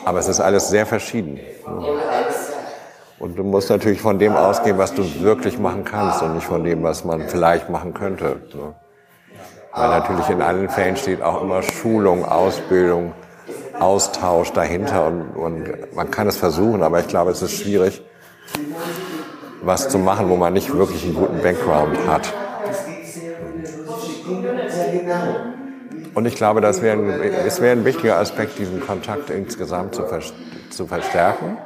Aber es ist alles sehr verschieden. Ne? Und du musst natürlich von dem ausgehen, was du wirklich machen kannst und nicht von dem, was man vielleicht machen könnte. Ne? Weil natürlich in allen Fällen steht auch immer Schulung, Ausbildung, Austausch dahinter und, und man kann es versuchen, aber ich glaube, es ist schwierig, was zu machen, wo man nicht wirklich einen guten Background hat. Und ich glaube, das wäre ein, es wäre ein wichtiger Aspekt, diesen Kontakt insgesamt zu, zu verstärken,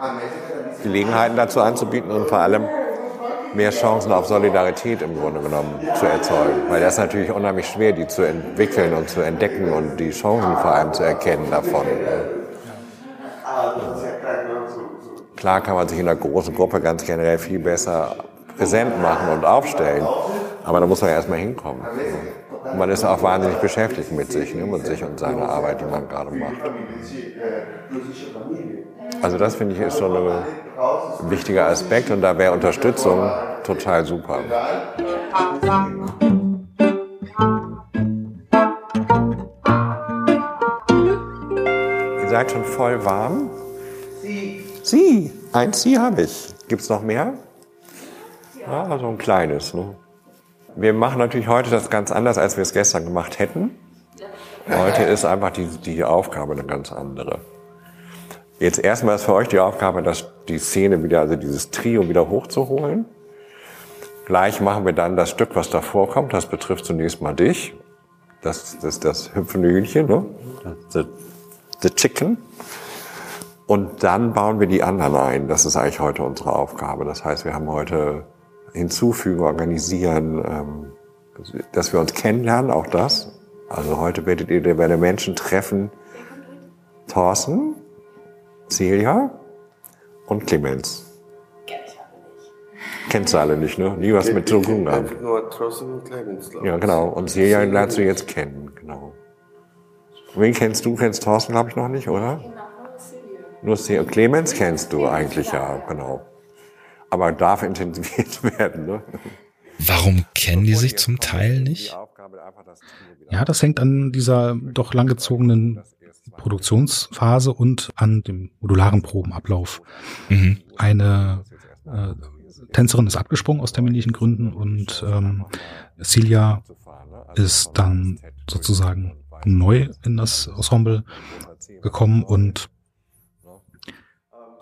Gelegenheiten dazu anzubieten und vor allem mehr Chancen auf Solidarität im Grunde genommen zu erzeugen. Weil das ist natürlich unheimlich schwer, die zu entwickeln und zu entdecken und die Chancen vor allem zu erkennen davon. Klar kann man sich in einer großen Gruppe ganz generell viel besser präsent machen und aufstellen, aber da muss man erstmal hinkommen. Und man ist auch wahnsinnig beschäftigt mit sich, ne, mit sich und seiner Arbeit, die man gerade macht. Also das finde ich ist schon ein wichtiger Aspekt und da wäre Unterstützung total super. Ihr seid schon voll warm? Sie. Ein Sie habe ich. Gibt es noch mehr? Ja, so ein kleines. Ne? Wir machen natürlich heute das ganz anders, als wir es gestern gemacht hätten. Heute ist einfach die, die Aufgabe eine ganz andere. Jetzt erstmal ist für euch die Aufgabe, dass die Szene wieder, also dieses Trio wieder hochzuholen. Gleich machen wir dann das Stück, was davor kommt. Das betrifft zunächst mal dich. Das, das ist das hüpfende Hühnchen, ne? The, the Chicken. Und dann bauen wir die anderen ein. Das ist eigentlich heute unsere Aufgabe. Das heißt, wir haben heute hinzufügen, organisieren, ähm, dass wir uns kennenlernen, auch das. Also heute werdet ihr bei den Menschen treffen Thorsten, Celia und Clemens. Kennst du alle nicht, ne? Nie was mit zu tun gehabt. Nur Thorsten und Clemens, glaube ich. Ja, genau. Und Celia lernst du jetzt kennen, genau. Wen kennst du? Kennst Thorsten, glaube ich, noch nicht, oder? Nur. Clemens kennst du eigentlich, ja, genau. Aber darf intensiviert werden, ne? Warum kennen die sich zum Teil nicht? Ja, das hängt an dieser doch langgezogenen Produktionsphase und an dem modularen Probenablauf. Mhm. Eine äh, Tänzerin ist abgesprungen aus terminlichen Gründen und ähm, Celia ist dann sozusagen neu in das Ensemble gekommen und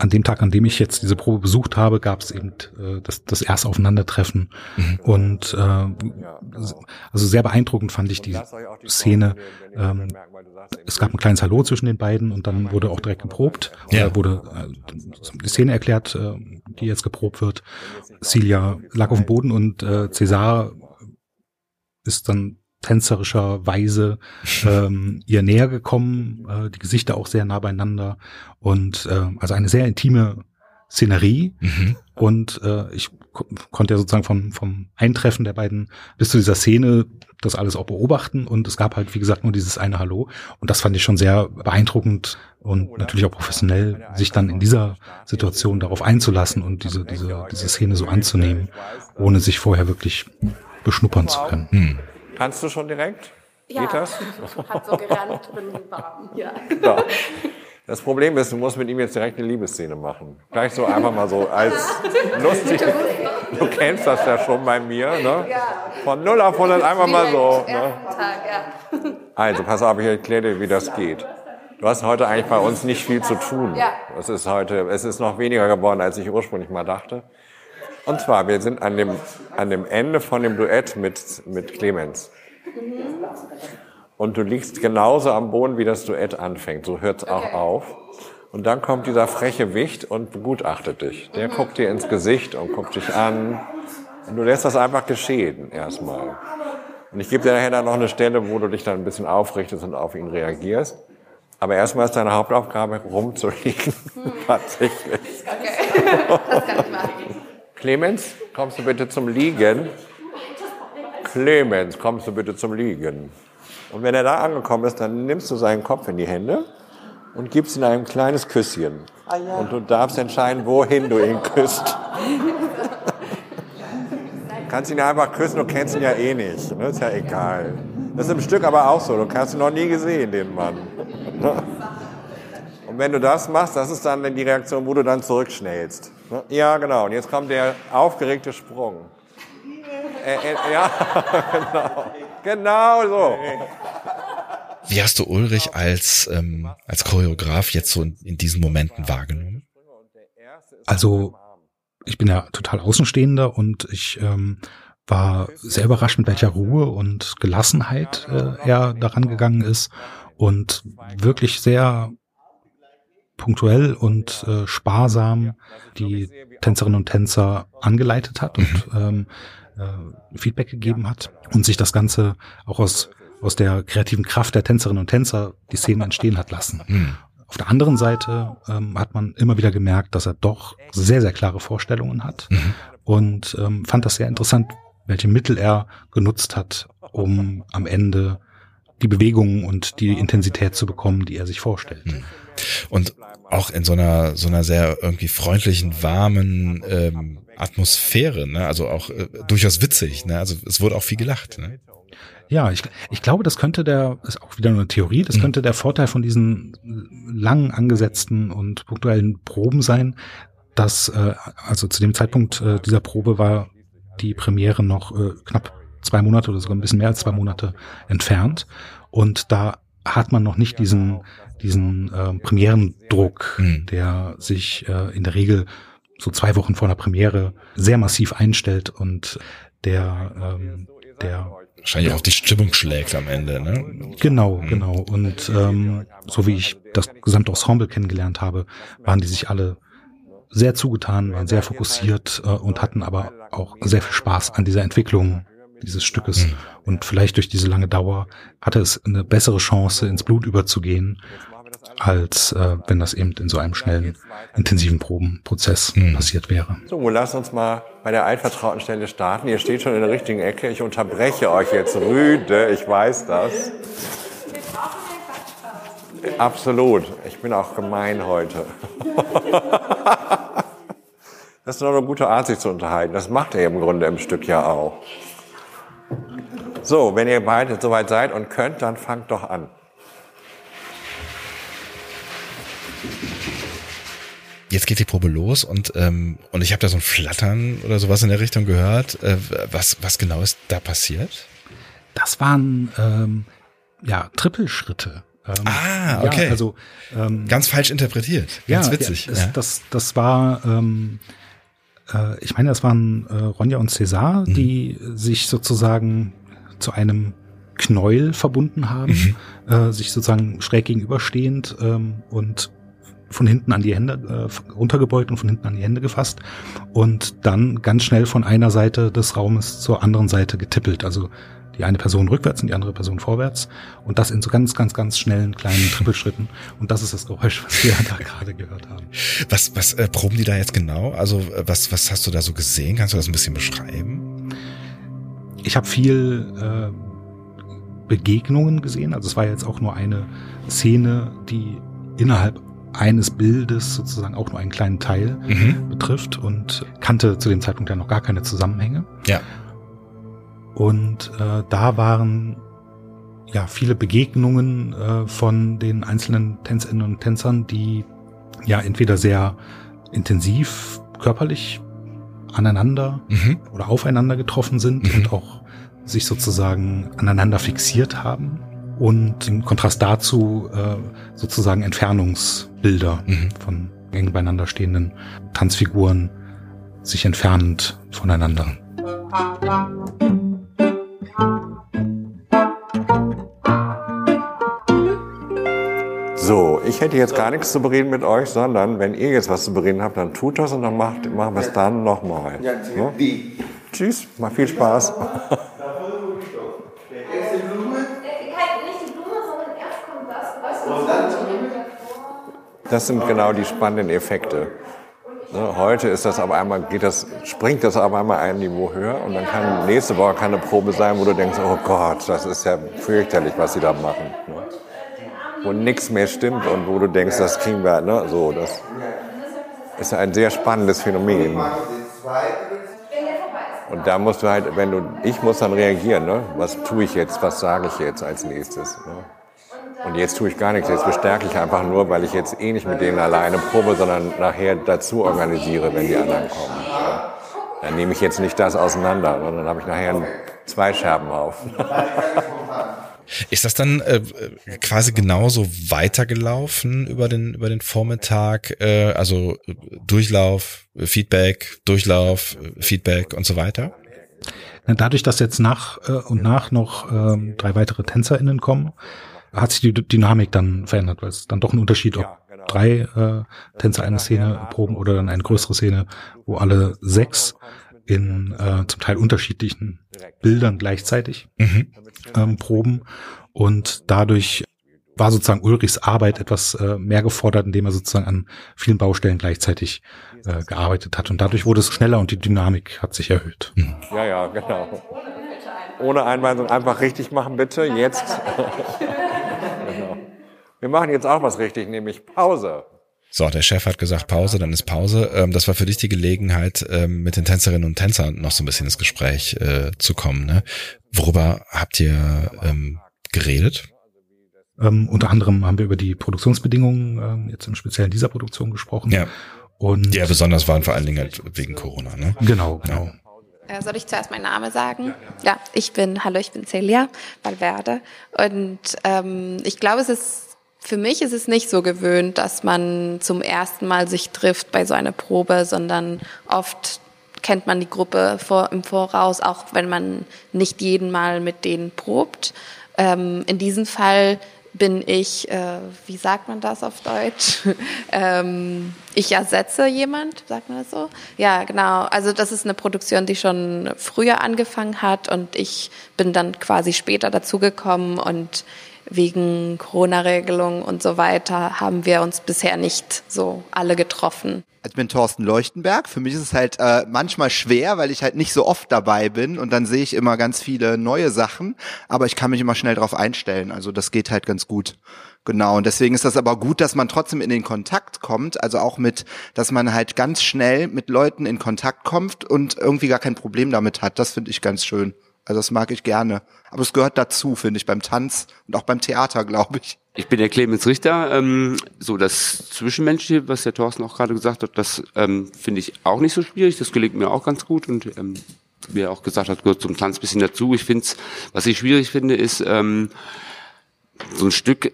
an dem Tag, an dem ich jetzt diese Probe besucht habe, gab es eben äh, das, das erste Aufeinandertreffen. Mhm. Und äh, also sehr beeindruckend fand ich die Szene. Ähm, es gab ein kleines Hallo zwischen den beiden und dann wurde auch direkt geprobt. Ja. Oder wurde äh, die Szene erklärt, äh, die jetzt geprobt wird. Celia lag auf dem Boden und äh, César ist dann tänzerischer Weise ähm, ihr näher gekommen, äh, die Gesichter auch sehr nah beieinander und äh, also eine sehr intime Szenerie mhm. und äh, ich konnte ja sozusagen vom, vom Eintreffen der beiden bis zu dieser Szene das alles auch beobachten und es gab halt, wie gesagt, nur dieses eine Hallo und das fand ich schon sehr beeindruckend und natürlich auch professionell, sich dann in dieser Situation darauf einzulassen und diese, diese, diese Szene so anzunehmen, ohne sich vorher wirklich beschnuppern zu können. Hm. Kannst du schon direkt? Ja, Geht das? hat so gerannt, bin warm. Ja. ja. Das Problem ist, du musst mit ihm jetzt direkt eine Liebesszene machen. Gleich so einfach mal so als lustig. Du kennst das ja schon bei mir, ne? Von 0 auf 100 einfach mal so. Ne? Also, pass auf, ich erkläre dir, wie das geht. Du hast heute eigentlich bei uns nicht viel zu tun. Es ist heute, es ist noch weniger geworden, als ich ursprünglich mal dachte. Und zwar, wir sind an dem, an dem Ende von dem Duett mit, mit Clemens. Und du liegst genauso am Boden, wie das Duett anfängt. So hört's auch okay. auf. Und dann kommt dieser freche Wicht und begutachtet dich. Der mhm. guckt dir ins Gesicht und guckt dich an. Und du lässt das einfach geschehen erstmal. Und ich gebe dir nachher dann noch eine Stelle, wo du dich dann ein bisschen aufrichtest und auf ihn reagierst. Aber erstmal ist deine Hauptaufgabe, rumzuliegen. Mhm. Tatsächlich. Okay. Das kann ich machen. Clemens, kommst du bitte zum Liegen? Clemens, kommst du bitte zum Liegen? Und wenn er da angekommen ist, dann nimmst du seinen Kopf in die Hände und gibst ihm ein kleines Küsschen. Ah, ja. Und du darfst entscheiden, wohin du ihn küsst. du kannst ihn einfach küssen, du kennst ihn ja eh nicht. Ne? Ist ja egal. Das ist im Stück aber auch so. Du hast ihn noch nie gesehen, den Mann. Und wenn du das machst, das ist dann die Reaktion, wo du dann zurückschnellst. Ne? Ja, genau. Und jetzt kommt der aufgeregte Sprung. Äh, äh, ja, genau. Genau so. Wie hast du Ulrich als, ähm, als Choreograf jetzt so in, in diesen Momenten wahrgenommen? Also, ich bin ja total Außenstehender und ich ähm, war sehr überrascht, mit welcher Ruhe und Gelassenheit äh, er daran gegangen ist und wirklich sehr punktuell und äh, sparsam die Tänzerinnen und Tänzer angeleitet hat und mhm. ähm, äh, Feedback gegeben hat und sich das Ganze auch aus, aus der kreativen Kraft der Tänzerinnen und Tänzer die Szenen entstehen hat lassen. Mhm. Auf der anderen Seite ähm, hat man immer wieder gemerkt, dass er doch sehr, sehr klare Vorstellungen hat mhm. und ähm, fand das sehr interessant, welche Mittel er genutzt hat, um am Ende die Bewegungen und die Intensität zu bekommen, die er sich vorstellt. Mhm. Und auch in so einer so einer sehr irgendwie freundlichen, warmen ähm, Atmosphäre, ne? also auch äh, durchaus witzig. Ne? Also es wurde auch viel gelacht. Ne? Ja, ich, ich glaube, das könnte der, ist auch wieder nur eine Theorie, das mhm. könnte der Vorteil von diesen lang angesetzten und punktuellen Proben sein, dass, äh, also zu dem Zeitpunkt äh, dieser Probe war die Premiere noch äh, knapp zwei Monate oder sogar ein bisschen mehr als zwei Monate entfernt. Und da hat man noch nicht diesen, diesen äh, Premierendruck, mhm. der sich äh, in der Regel so zwei Wochen vor der Premiere sehr massiv einstellt und der, ähm, der wahrscheinlich auch die Stimmung schlägt am Ende, ne? Genau, mhm. genau. Und ähm, so wie ich das gesamte Ensemble kennengelernt habe, waren die sich alle sehr zugetan, waren sehr fokussiert äh, und hatten aber auch sehr viel Spaß an dieser Entwicklung dieses Stückes. Mhm. Und vielleicht durch diese lange Dauer hatte es eine bessere Chance, ins Blut überzugehen als äh, wenn das eben in so einem schnellen, intensiven Probenprozess mhm. passiert wäre. So, lass uns mal bei der altvertrauten Stelle starten. Ihr steht schon in der richtigen Ecke. Ich unterbreche euch jetzt rüde, ich weiß das. Absolut. Ich bin auch gemein heute. das ist doch eine gute Art, sich zu unterhalten. Das macht er im Grunde im Stück ja auch. So, wenn ihr beide soweit seid und könnt, dann fangt doch an. jetzt geht die Probe los und ähm, und ich habe da so ein Flattern oder sowas in der Richtung gehört. Äh, was was genau ist da passiert? Das waren ähm, ja Trippelschritte. Ähm, ah, okay. Ja, also ähm, ganz falsch interpretiert. Ganz ja, witzig. Ja, das, das, das war, ähm, äh, ich meine, das waren äh, Ronja und César, mhm. die sich sozusagen zu einem Knäuel verbunden haben, mhm. äh, sich sozusagen schräg gegenüberstehend ähm, und von hinten an die Hände, äh, runtergebeugt und von hinten an die Hände gefasst und dann ganz schnell von einer Seite des Raumes zur anderen Seite getippelt. Also die eine Person rückwärts und die andere Person vorwärts und das in so ganz, ganz, ganz schnellen kleinen Trippelschritten. Und das ist das Geräusch, was wir da gerade gehört haben. Was, was äh, proben die da jetzt genau? Also äh, was, was hast du da so gesehen? Kannst du das ein bisschen beschreiben? Ich habe viel äh, Begegnungen gesehen. Also es war jetzt auch nur eine Szene, die innerhalb eines Bildes sozusagen auch nur einen kleinen Teil mhm. betrifft und kannte zu dem Zeitpunkt ja noch gar keine Zusammenhänge. Ja. Und äh, da waren ja viele Begegnungen äh, von den einzelnen Tänzerinnen und Tänzern, die ja entweder sehr intensiv körperlich aneinander mhm. oder aufeinander getroffen sind mhm. und auch sich sozusagen aneinander fixiert haben und im Kontrast dazu äh, sozusagen Entfernungsbilder mhm. von eng beieinander stehenden Tanzfiguren sich entfernend voneinander. So, ich hätte jetzt gar nichts zu bereden mit euch, sondern wenn ihr jetzt was zu bereden habt, dann tut das und dann macht, machen wir es dann nochmal. Ja, ne? Tschüss, macht viel Spaß. Das sind genau die spannenden Effekte. Ne, heute ist das aber einmal, geht das, springt das aber einmal ein Niveau höher und dann kann nächste Woche keine Probe sein, wo du denkst, oh Gott, das ist ja fürchterlich, was sie da machen. Ne? Wo nichts mehr stimmt und wo du denkst, das kriegen wir, ne? so, das ist ein sehr spannendes Phänomen. Und da musst du halt, wenn du, ich muss dann reagieren, ne? was tue ich jetzt, was sage ich jetzt als nächstes. Ne? Und jetzt tue ich gar nichts, jetzt bestärke ich einfach nur, weil ich jetzt eh nicht mit denen alleine probe, sondern nachher dazu organisiere, wenn die anderen kommen. Ja. Dann nehme ich jetzt nicht das auseinander, sondern dann habe ich nachher zwei Scherben auf. Ist das dann äh, quasi genauso weitergelaufen über den über den Vormittag? Äh, also Durchlauf, Feedback, Durchlauf, Feedback und so weiter? Dadurch, dass jetzt nach äh, und nach noch äh, drei weitere TänzerInnen kommen, hat sich die Dynamik dann verändert, weil es dann doch ein Unterschied, ob drei äh, Tänzer eine Szene proben oder dann eine größere Szene, wo alle sechs in äh, zum Teil unterschiedlichen Bildern gleichzeitig mhm. Ähm, proben. Und dadurch war sozusagen Ulrichs Arbeit etwas äh, mehr gefordert, indem er sozusagen an vielen Baustellen gleichzeitig äh, gearbeitet hat. Und dadurch wurde es schneller und die Dynamik hat sich erhöht. Mhm. Ja, ja, genau. Ohne Einweisung einfach richtig machen, bitte. Jetzt. Wir machen jetzt auch was richtig, nämlich Pause. So, der Chef hat gesagt Pause, dann ist Pause. Ähm, das war für dich die Gelegenheit, ähm, mit den Tänzerinnen und Tänzern noch so ein bisschen ins Gespräch äh, zu kommen. Ne? Worüber habt ihr ähm, geredet? Ähm, unter anderem haben wir über die Produktionsbedingungen ähm, jetzt im Speziellen dieser Produktion gesprochen. Ja. Und ja, besonders waren vor allen Dingen halt wegen Corona, ne? Genau, genau. Ja. Äh, soll ich zuerst meinen Namen sagen? Ja, ich bin, hallo, ich bin Celia Valverde. Und ähm, ich glaube, es ist für mich ist es nicht so gewöhnt, dass man zum ersten Mal sich trifft bei so einer Probe, sondern oft kennt man die Gruppe vor, im Voraus, auch wenn man nicht jeden Mal mit denen probt. Ähm, in diesem Fall bin ich, äh, wie sagt man das auf Deutsch? ähm, ich ersetze jemand, sagt man das so? Ja, genau. Also das ist eine Produktion, die schon früher angefangen hat und ich bin dann quasi später dazugekommen und wegen Corona-Regelungen und so weiter haben wir uns bisher nicht so alle getroffen. Ich bin Thorsten Leuchtenberg. Für mich ist es halt äh, manchmal schwer, weil ich halt nicht so oft dabei bin und dann sehe ich immer ganz viele neue Sachen, aber ich kann mich immer schnell darauf einstellen. Also das geht halt ganz gut. Genau, und deswegen ist das aber gut, dass man trotzdem in den Kontakt kommt, also auch mit, dass man halt ganz schnell mit Leuten in Kontakt kommt und irgendwie gar kein Problem damit hat. Das finde ich ganz schön. Also das mag ich gerne. Aber es gehört dazu, finde ich, beim Tanz und auch beim Theater, glaube ich. Ich bin der Clemens Richter. Ähm, so das Zwischenmenschliche, was der Thorsten auch gerade gesagt hat, das ähm, finde ich auch nicht so schwierig. Das gelingt mir auch ganz gut und ähm, wie er auch gesagt hat, gehört zum Tanz bisschen dazu. Ich finde was ich schwierig finde, ist ähm, so ein Stück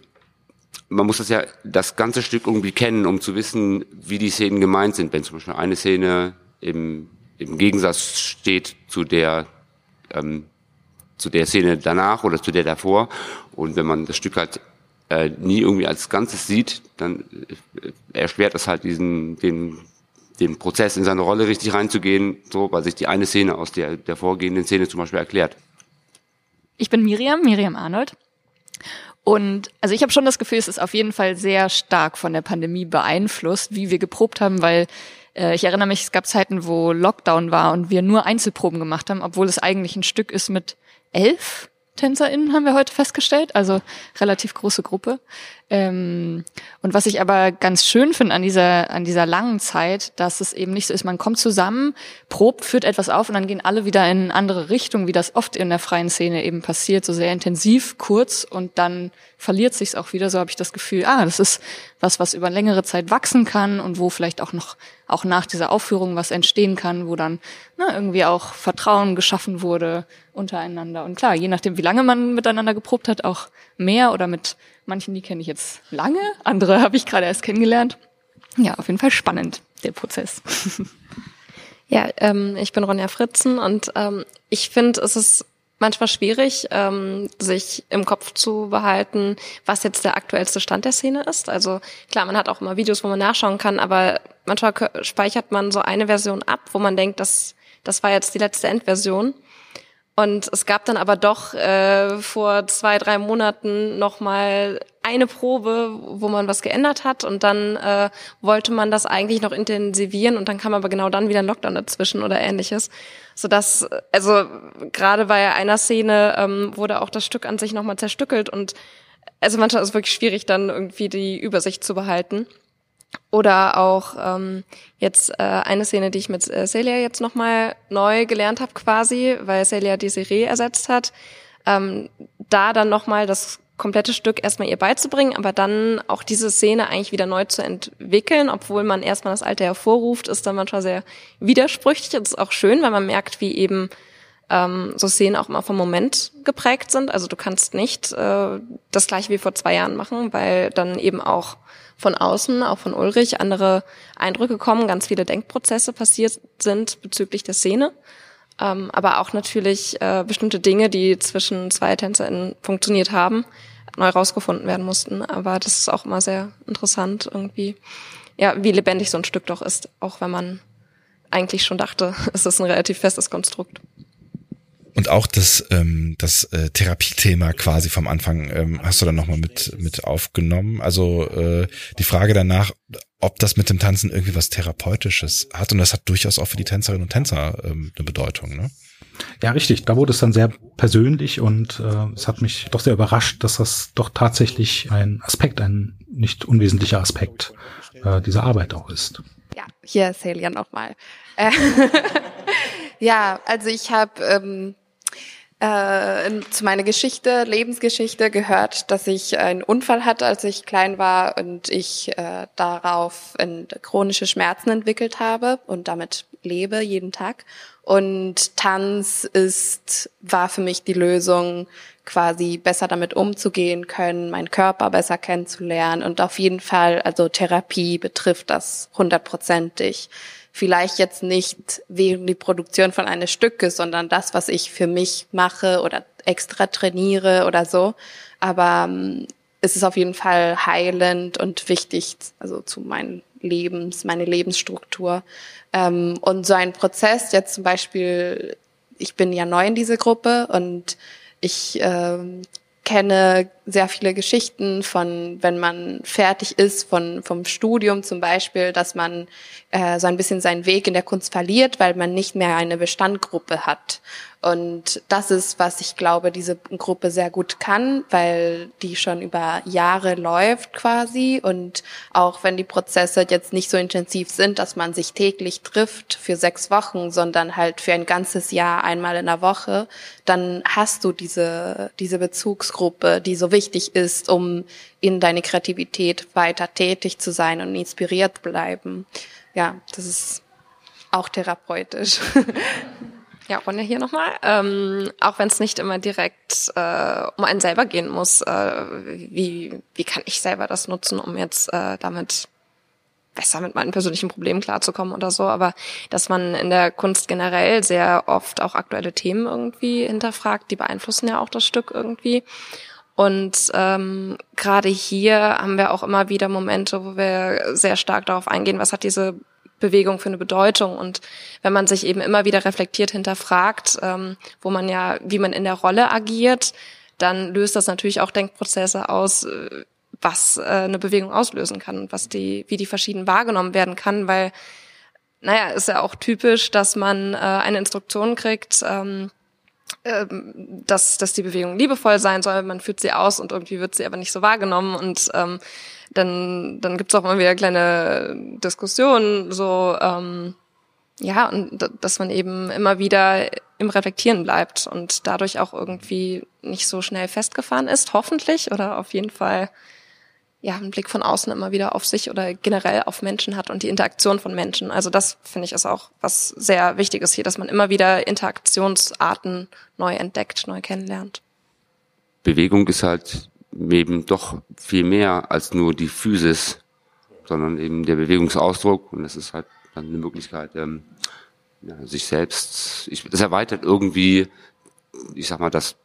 man muss das ja das ganze Stück irgendwie kennen, um zu wissen, wie die Szenen gemeint sind. Wenn zum Beispiel eine Szene im, im Gegensatz steht zu der ähm, zu der Szene danach oder zu der davor. Und wenn man das Stück halt äh, nie irgendwie als Ganzes sieht, dann äh, erschwert das halt diesen den den Prozess in seine Rolle richtig reinzugehen, so weil sich die eine Szene aus der der vorgehenden Szene zum Beispiel erklärt. Ich bin Miriam, Miriam Arnold. Und also ich habe schon das Gefühl, es ist auf jeden Fall sehr stark von der Pandemie beeinflusst, wie wir geprobt haben, weil ich erinnere mich, es gab Zeiten, wo Lockdown war und wir nur Einzelproben gemacht haben, obwohl es eigentlich ein Stück ist mit elf TänzerInnen, haben wir heute festgestellt, also relativ große Gruppe. Ähm, und was ich aber ganz schön finde an dieser, an dieser langen Zeit, dass es eben nicht so ist, man kommt zusammen, probt, führt etwas auf und dann gehen alle wieder in andere Richtungen, wie das oft in der freien Szene eben passiert, so sehr intensiv, kurz und dann verliert sich's auch wieder. So habe ich das Gefühl, ah, das ist was, was über längere Zeit wachsen kann und wo vielleicht auch noch, auch nach dieser Aufführung was entstehen kann, wo dann na, irgendwie auch Vertrauen geschaffen wurde untereinander. Und klar, je nachdem, wie lange man miteinander geprobt hat, auch mehr oder mit manchen, die kenne ich jetzt lange, andere habe ich gerade erst kennengelernt. Ja, auf jeden Fall spannend, der Prozess. ja, ähm, ich bin Ronja Fritzen und ähm, ich finde, es ist manchmal schwierig, ähm, sich im Kopf zu behalten, was jetzt der aktuellste Stand der Szene ist. Also klar, man hat auch immer Videos, wo man nachschauen kann, aber manchmal speichert man so eine Version ab, wo man denkt, das, das war jetzt die letzte Endversion. Und es gab dann aber doch äh, vor zwei, drei Monaten noch mal eine Probe, wo man was geändert hat. Und dann äh, wollte man das eigentlich noch intensivieren. Und dann kam aber genau dann wieder ein Lockdown dazwischen oder ähnliches, so dass also gerade bei einer Szene ähm, wurde auch das Stück an sich noch mal zerstückelt. Und also manchmal ist es wirklich schwierig dann irgendwie die Übersicht zu behalten. Oder auch ähm, jetzt äh, eine Szene, die ich mit äh, Celia jetzt nochmal neu gelernt habe quasi, weil Celia die Serie ersetzt hat. Ähm, da dann nochmal das komplette Stück erstmal ihr beizubringen, aber dann auch diese Szene eigentlich wieder neu zu entwickeln, obwohl man erstmal das Alte hervorruft, ist dann manchmal sehr widersprüchlich. Das ist auch schön, weil man merkt, wie eben ähm, so Szenen auch immer vom Moment geprägt sind. Also du kannst nicht äh, das gleiche wie vor zwei Jahren machen, weil dann eben auch von außen, auch von Ulrich, andere Eindrücke kommen, ganz viele Denkprozesse passiert sind bezüglich der Szene. Ähm, aber auch natürlich äh, bestimmte Dinge, die zwischen zwei TänzerInnen funktioniert haben, neu rausgefunden werden mussten. Aber das ist auch immer sehr interessant irgendwie, ja, wie lebendig so ein Stück doch ist, auch wenn man eigentlich schon dachte, es ist ein relativ festes Konstrukt. Und auch das, ähm, das äh, Therapiethema quasi vom Anfang ähm, hast du dann nochmal mit, mit aufgenommen. Also äh, die Frage danach, ob das mit dem Tanzen irgendwie was Therapeutisches hat. Und das hat durchaus auch für die Tänzerinnen und Tänzer ähm, eine Bedeutung, ne? Ja, richtig. Da wurde es dann sehr persönlich und äh, es hat mich doch sehr überrascht, dass das doch tatsächlich ein Aspekt, ein nicht unwesentlicher Aspekt äh, dieser Arbeit auch ist. Ja, hier ist Celia nochmal. Äh, ja, also ich habe ähm, äh, zu meiner Geschichte, Lebensgeschichte gehört, dass ich einen Unfall hatte, als ich klein war und ich äh, darauf chronische Schmerzen entwickelt habe und damit lebe jeden Tag. Und Tanz ist, war für mich die Lösung, quasi besser damit umzugehen können, meinen Körper besser kennenzulernen und auf jeden Fall, also Therapie betrifft das hundertprozentig vielleicht jetzt nicht wegen die Produktion von eines Stückes, sondern das, was ich für mich mache oder extra trainiere oder so. Aber ähm, es ist auf jeden Fall heilend und wichtig, also zu meinen Lebens, meine Lebensstruktur. Ähm, und so ein Prozess, jetzt zum Beispiel, ich bin ja neu in diese Gruppe und ich ähm, kenne sehr viele Geschichten von, wenn man fertig ist, von, vom Studium zum Beispiel, dass man äh, so ein bisschen seinen Weg in der Kunst verliert, weil man nicht mehr eine Bestandgruppe hat. Und das ist, was ich glaube, diese Gruppe sehr gut kann, weil die schon über Jahre läuft quasi. Und auch wenn die Prozesse jetzt nicht so intensiv sind, dass man sich täglich trifft für sechs Wochen, sondern halt für ein ganzes Jahr einmal in der Woche, dann hast du diese, diese Bezugsgruppe, die so wichtig ist, um in deine Kreativität weiter tätig zu sein und inspiriert bleiben. Ja, das ist auch therapeutisch. Ja, Ronja hier nochmal. Ähm, auch wenn es nicht immer direkt äh, um einen selber gehen muss, äh, wie, wie kann ich selber das nutzen, um jetzt äh, damit besser mit meinen persönlichen Problemen klarzukommen oder so, aber dass man in der Kunst generell sehr oft auch aktuelle Themen irgendwie hinterfragt, die beeinflussen ja auch das Stück irgendwie. Und ähm, gerade hier haben wir auch immer wieder Momente, wo wir sehr stark darauf eingehen, was hat diese Bewegung für eine Bedeutung? Und wenn man sich eben immer wieder reflektiert hinterfragt, ähm, wo man ja, wie man in der Rolle agiert, dann löst das natürlich auch Denkprozesse aus, äh, was äh, eine Bewegung auslösen kann und was die, wie die verschieden wahrgenommen werden kann, weil, naja, ist ja auch typisch, dass man äh, eine Instruktion kriegt, ähm, ähm, dass, dass die Bewegung liebevoll sein soll, man führt sie aus und irgendwie wird sie aber nicht so wahrgenommen. Und ähm, dann, dann gibt's auch mal wieder kleine Diskussionen, so ähm, ja, und dass man eben immer wieder im Reflektieren bleibt und dadurch auch irgendwie nicht so schnell festgefahren ist, hoffentlich, oder auf jeden Fall ja, einen Blick von außen immer wieder auf sich oder generell auf Menschen hat und die Interaktion von Menschen. Also das finde ich ist auch was sehr Wichtiges hier, dass man immer wieder Interaktionsarten neu entdeckt, neu kennenlernt. Bewegung ist halt eben doch viel mehr als nur die Physis, sondern eben der Bewegungsausdruck und das ist halt dann eine Möglichkeit, ähm, ja, sich selbst, ich, das erweitert irgendwie, ich sag mal, das,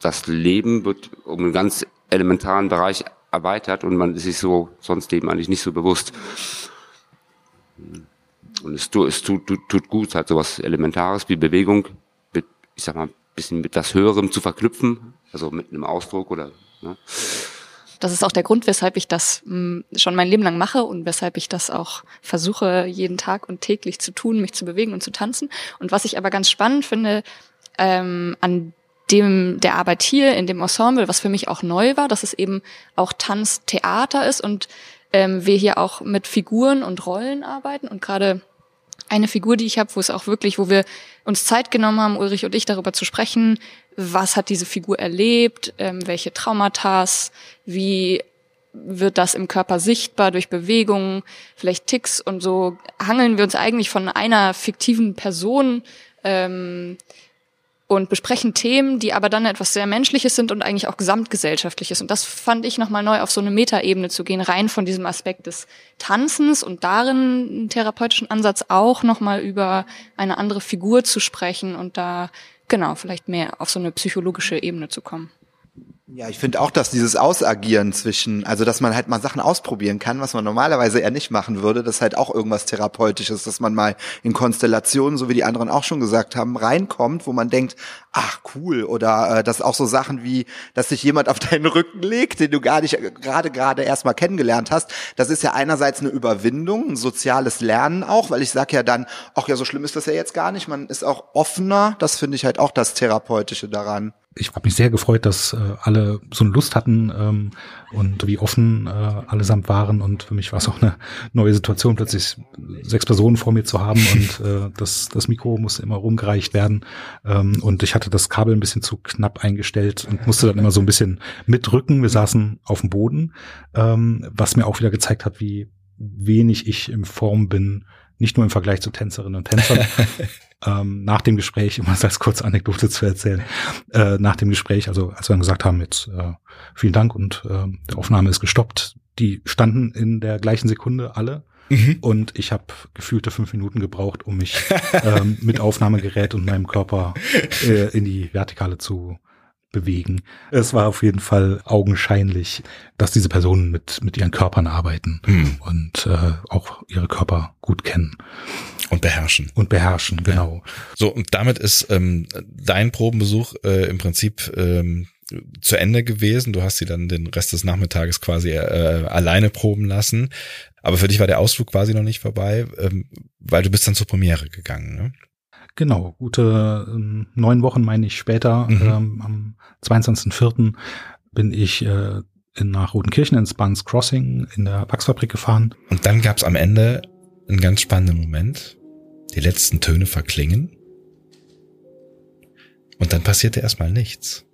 das Leben wird um einen ganz elementaren Bereich erweitert und man ist sich so sonst eben eigentlich nicht so bewusst. Und es, tut, es tut, tut, tut gut, halt sowas Elementares wie Bewegung mit, ich sag mal, bisschen mit das Höherem zu verknüpfen, also mit einem Ausdruck oder ne? Das ist auch der Grund, weshalb ich das mh, hm, schon mein Leben lang mache und weshalb ich das auch versuche, jeden Tag und täglich zu tun, mich zu bewegen und zu tanzen. Und was ich aber ganz spannend finde ähm, an dem der Arbeit hier in dem Ensemble, was für mich auch neu war, dass es eben auch Tanztheater ist und ähm, wir hier auch mit Figuren und Rollen arbeiten und gerade eine Figur, die ich habe, wo es auch wirklich, wo wir uns Zeit genommen haben, Ulrich und ich darüber zu sprechen, was hat diese Figur erlebt, ähm, welche Traumata, wie wird das im Körper sichtbar durch Bewegungen, vielleicht Ticks und so. Hangeln wir uns eigentlich von einer fiktiven Person ähm, und besprechen Themen, die aber dann etwas sehr Menschliches sind und eigentlich auch gesamtgesellschaftliches. Und das fand ich nochmal neu, auf so eine Metaebene zu gehen, rein von diesem Aspekt des Tanzens und darin einen therapeutischen Ansatz auch nochmal über eine andere Figur zu sprechen und da genau vielleicht mehr auf so eine psychologische Ebene zu kommen. Ja, ich finde auch, dass dieses Ausagieren zwischen, also dass man halt mal Sachen ausprobieren kann, was man normalerweise eher nicht machen würde, das ist halt auch irgendwas Therapeutisches, dass man mal in Konstellationen, so wie die anderen auch schon gesagt haben, reinkommt, wo man denkt, ach cool, oder äh, dass auch so Sachen wie, dass sich jemand auf deinen Rücken legt, den du gar nicht gerade gerade erst mal kennengelernt hast, das ist ja einerseits eine Überwindung, ein soziales Lernen auch, weil ich sage ja dann, ach ja, so schlimm ist das ja jetzt gar nicht, man ist auch offener, das finde ich halt auch das Therapeutische daran ich habe mich sehr gefreut, dass äh, alle so eine Lust hatten ähm, und wie offen äh, allesamt waren. Und für mich war es auch eine neue Situation, plötzlich sechs Personen vor mir zu haben und äh, das, das Mikro musste immer rumgereicht werden. Ähm, und ich hatte das Kabel ein bisschen zu knapp eingestellt und musste dann immer so ein bisschen mitrücken. Wir saßen auf dem Boden, ähm, was mir auch wieder gezeigt hat, wie wenig ich in Form bin, nicht nur im Vergleich zu Tänzerinnen und Tänzern, ähm, nach dem Gespräch, um das als kurze Anekdote zu erzählen, äh, nach dem Gespräch, also als wir dann gesagt haben, jetzt äh, vielen Dank und äh, der Aufnahme ist gestoppt, die standen in der gleichen Sekunde alle mhm. und ich habe gefühlte fünf Minuten gebraucht, um mich ähm, mit Aufnahmegerät und meinem Körper äh, in die Vertikale zu bewegen. Es war auf jeden Fall augenscheinlich, dass diese Personen mit, mit ihren Körpern arbeiten mhm. und äh, auch ihre Körper gut kennen. Und beherrschen. Und beherrschen, genau. Ja. So, und damit ist ähm, dein Probenbesuch äh, im Prinzip ähm, zu Ende gewesen. Du hast sie dann den Rest des Nachmittages quasi äh, alleine proben lassen. Aber für dich war der Ausflug quasi noch nicht vorbei, ähm, weil du bist dann zur Premiere gegangen. Ne? Genau, gute ähm, neun Wochen meine ich später, mhm. ähm, am 22.04. bin ich äh, in, nach Rotenkirchen ins Buns Crossing in der Wachsfabrik gefahren. Und dann gab's am Ende einen ganz spannenden Moment die letzten Töne verklingen und dann passierte erstmal nichts.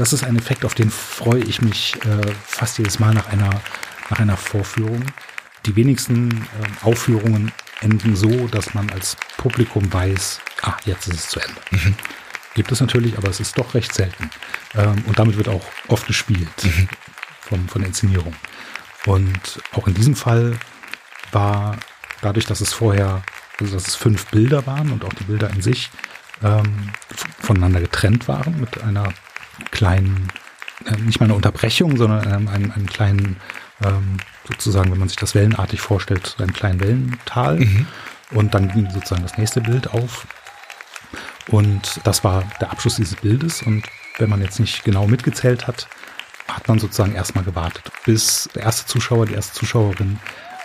Das ist ein Effekt, auf den freue ich mich äh, fast jedes Mal nach einer, nach einer Vorführung. Die wenigsten äh, Aufführungen enden so, dass man als Publikum weiß, ah, jetzt ist es zu Ende. Mhm. Gibt es natürlich, aber es ist doch recht selten. Ähm, und damit wird auch oft gespielt mhm. von, von der Inszenierung. Und auch in diesem Fall war dadurch, dass es vorher, also dass es fünf Bilder waren und auch die Bilder in sich ähm, voneinander getrennt waren mit einer kleinen, äh, nicht mal eine Unterbrechung, sondern einem, einem, einem kleinen, ähm, sozusagen, wenn man sich das wellenartig vorstellt, so einem kleinen Wellental. Mhm. Und dann ging sozusagen das nächste Bild auf. Und das war der Abschluss dieses Bildes. Und wenn man jetzt nicht genau mitgezählt hat, hat man sozusagen erstmal gewartet, bis der erste Zuschauer, die erste Zuschauerin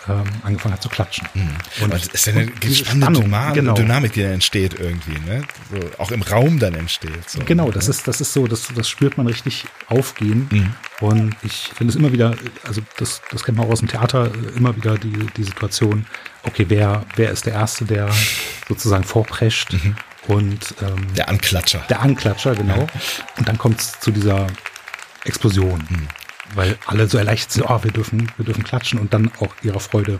ähm, angefangen hat zu klatschen. Mhm. Und das ist ja eine spannende Dynamik, genau. Dynamik, die dann entsteht irgendwie, ne? So, auch im Raum dann entsteht. So, genau, das ist, das ist so, das, das spürt man richtig aufgehen. Mhm. Und ich finde es immer wieder, also das, das kennt man auch aus dem Theater, immer wieder die, die Situation, okay, wer, wer ist der Erste, der sozusagen vorprescht? Mhm. Und ähm, der Anklatscher. Der Anklatscher, genau. Ja. Und dann kommt es zu dieser Explosion. Mhm weil alle so erleichtert sind, oh, wir dürfen, wir dürfen klatschen und dann auch ihrer Freude,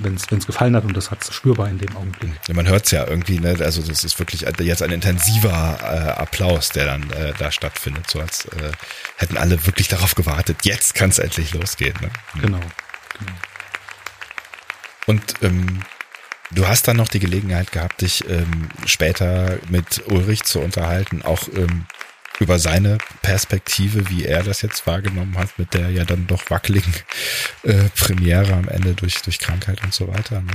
wenn es gefallen hat und das hat spürbar in dem Augenblick. Ja, man hört es ja irgendwie, ne? also das ist wirklich jetzt ein intensiver äh, Applaus, der dann äh, da stattfindet, so als äh, hätten alle wirklich darauf gewartet, jetzt kann es endlich losgehen. Ne? Mhm. Genau, genau. Und ähm, du hast dann noch die Gelegenheit gehabt, dich ähm, später mit Ulrich zu unterhalten, auch ähm, über seine Perspektive, wie er das jetzt wahrgenommen hat, mit der ja dann doch wackeligen äh, Premiere am Ende durch, durch Krankheit und so weiter. Ne?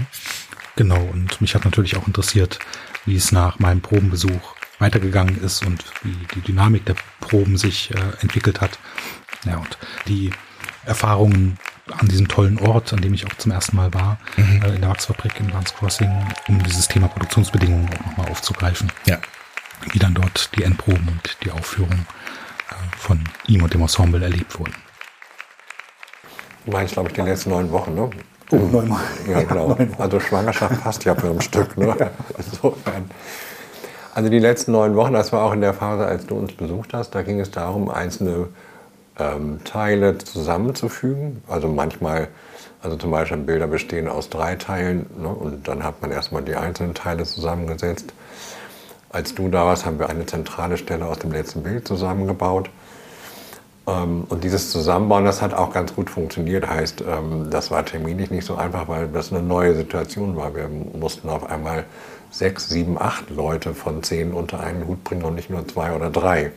Genau, und mich hat natürlich auch interessiert, wie es nach meinem Probenbesuch weitergegangen ist und wie die Dynamik der Proben sich äh, entwickelt hat. Ja, und die Erfahrungen an diesem tollen Ort, an dem ich auch zum ersten Mal war, mhm. äh, in der Wachsfabrik in Barnes Crossing, um dieses Thema Produktionsbedingungen auch nochmal aufzugreifen. Ja wie dann dort die Endproben und die Aufführung äh, von ihm und dem Ensemble erlebt wurden. Du meinst, glaube ich, die letzten neun Wochen, ne? Oh, neun Ja, genau. Also Schwangerschaft passt ja für ein Stück, ne? Insofern. Also die letzten neun Wochen, das war auch in der Phase, als du uns besucht hast, da ging es darum, einzelne ähm, Teile zusammenzufügen. Also manchmal, also zum Beispiel Bilder bestehen aus drei Teilen ne? und dann hat man erstmal die einzelnen Teile zusammengesetzt. Als du da warst, haben wir eine zentrale Stelle aus dem letzten Bild zusammengebaut. Ähm, und dieses Zusammenbauen, das hat auch ganz gut funktioniert. Heißt, ähm, das war terminlich nicht so einfach, weil das eine neue Situation war. Wir mussten auf einmal sechs, sieben, acht Leute von zehn unter einen Hut bringen und nicht nur zwei oder drei.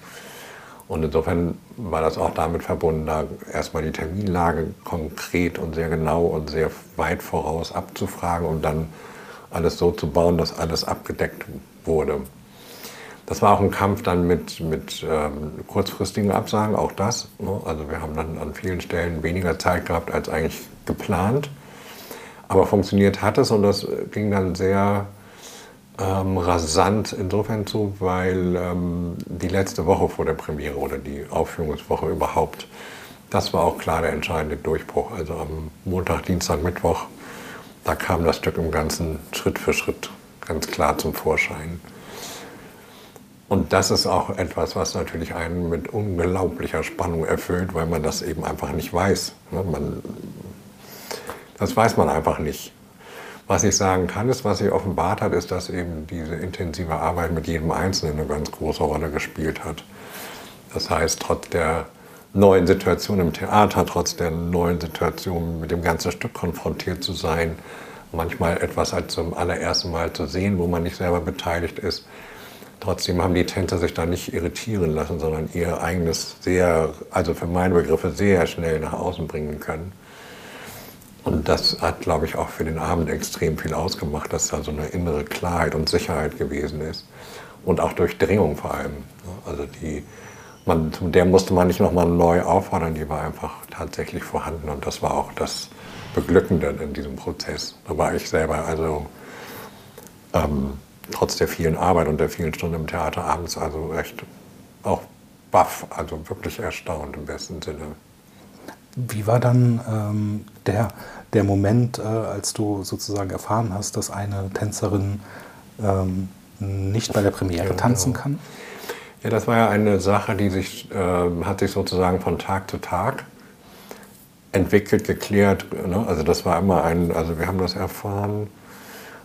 Und insofern war das auch damit verbunden, da erstmal die Terminlage konkret und sehr genau und sehr weit voraus abzufragen und dann alles so zu bauen, dass alles abgedeckt wurde. Das war auch ein Kampf dann mit, mit ähm, kurzfristigen Absagen, auch das. Ne? Also wir haben dann an vielen Stellen weniger Zeit gehabt als eigentlich geplant. Aber funktioniert hat es und das ging dann sehr ähm, rasant insofern zu, weil ähm, die letzte Woche vor der Premiere oder die Aufführungswoche überhaupt, das war auch klar der entscheidende Durchbruch. Also am Montag, Dienstag, Mittwoch, da kam das Stück im Ganzen Schritt für Schritt ganz klar zum Vorschein. Und das ist auch etwas, was natürlich einen mit unglaublicher Spannung erfüllt, weil man das eben einfach nicht weiß. Ne? Man, das weiß man einfach nicht. Was ich sagen kann, ist, was sie offenbart hat, ist, dass eben diese intensive Arbeit mit jedem Einzelnen eine ganz große Rolle gespielt hat. Das heißt, trotz der neuen Situation im Theater, trotz der neuen Situation mit dem ganzen Stück konfrontiert zu sein, manchmal etwas als zum allerersten Mal zu sehen, wo man nicht selber beteiligt ist, Trotzdem haben die Tänzer sich da nicht irritieren lassen, sondern ihr eigenes sehr, also für meine Begriffe sehr schnell nach außen bringen können. Und das hat, glaube ich, auch für den Abend extrem viel ausgemacht, dass da so eine innere Klarheit und Sicherheit gewesen ist. Und auch Durchdringung vor allem. Also die, man, der musste man nicht nochmal neu auffordern, die war einfach tatsächlich vorhanden. Und das war auch das Beglückende in diesem Prozess. Da war ich selber also ähm, trotz der vielen Arbeit und der vielen Stunden im Theater abends also echt auch baff, also wirklich erstaunt im besten Sinne. Wie war dann ähm, der, der Moment, äh, als du sozusagen erfahren hast, dass eine Tänzerin ähm, nicht bei der Premiere ja, tanzen genau. kann? Ja, das war ja eine Sache, die sich, äh, hat sich sozusagen von Tag zu Tag entwickelt, geklärt. Ne? Also das war immer ein, also wir haben das erfahren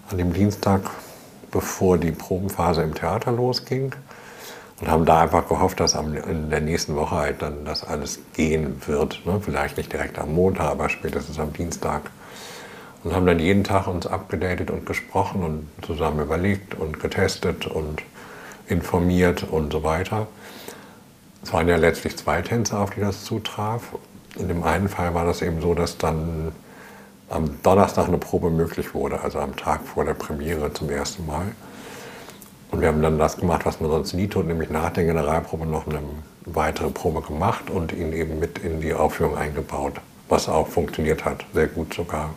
an dem Dienstag, bevor die Probenphase im Theater losging und haben da einfach gehofft, dass am, in der nächsten Woche halt dann das alles gehen wird. Ne? Vielleicht nicht direkt am Montag, aber spätestens am Dienstag. Und haben dann jeden Tag uns abgedatet und gesprochen und zusammen überlegt und getestet und informiert und so weiter. Es waren ja letztlich zwei Tänzer, auf die das zutraf. In dem einen Fall war das eben so, dass dann am Donnerstag eine Probe möglich wurde, also am Tag vor der Premiere zum ersten Mal. Und wir haben dann das gemacht, was man sonst nie tut, nämlich nach der Generalprobe noch eine weitere Probe gemacht und ihn eben mit in die Aufführung eingebaut, was auch funktioniert hat, sehr gut sogar.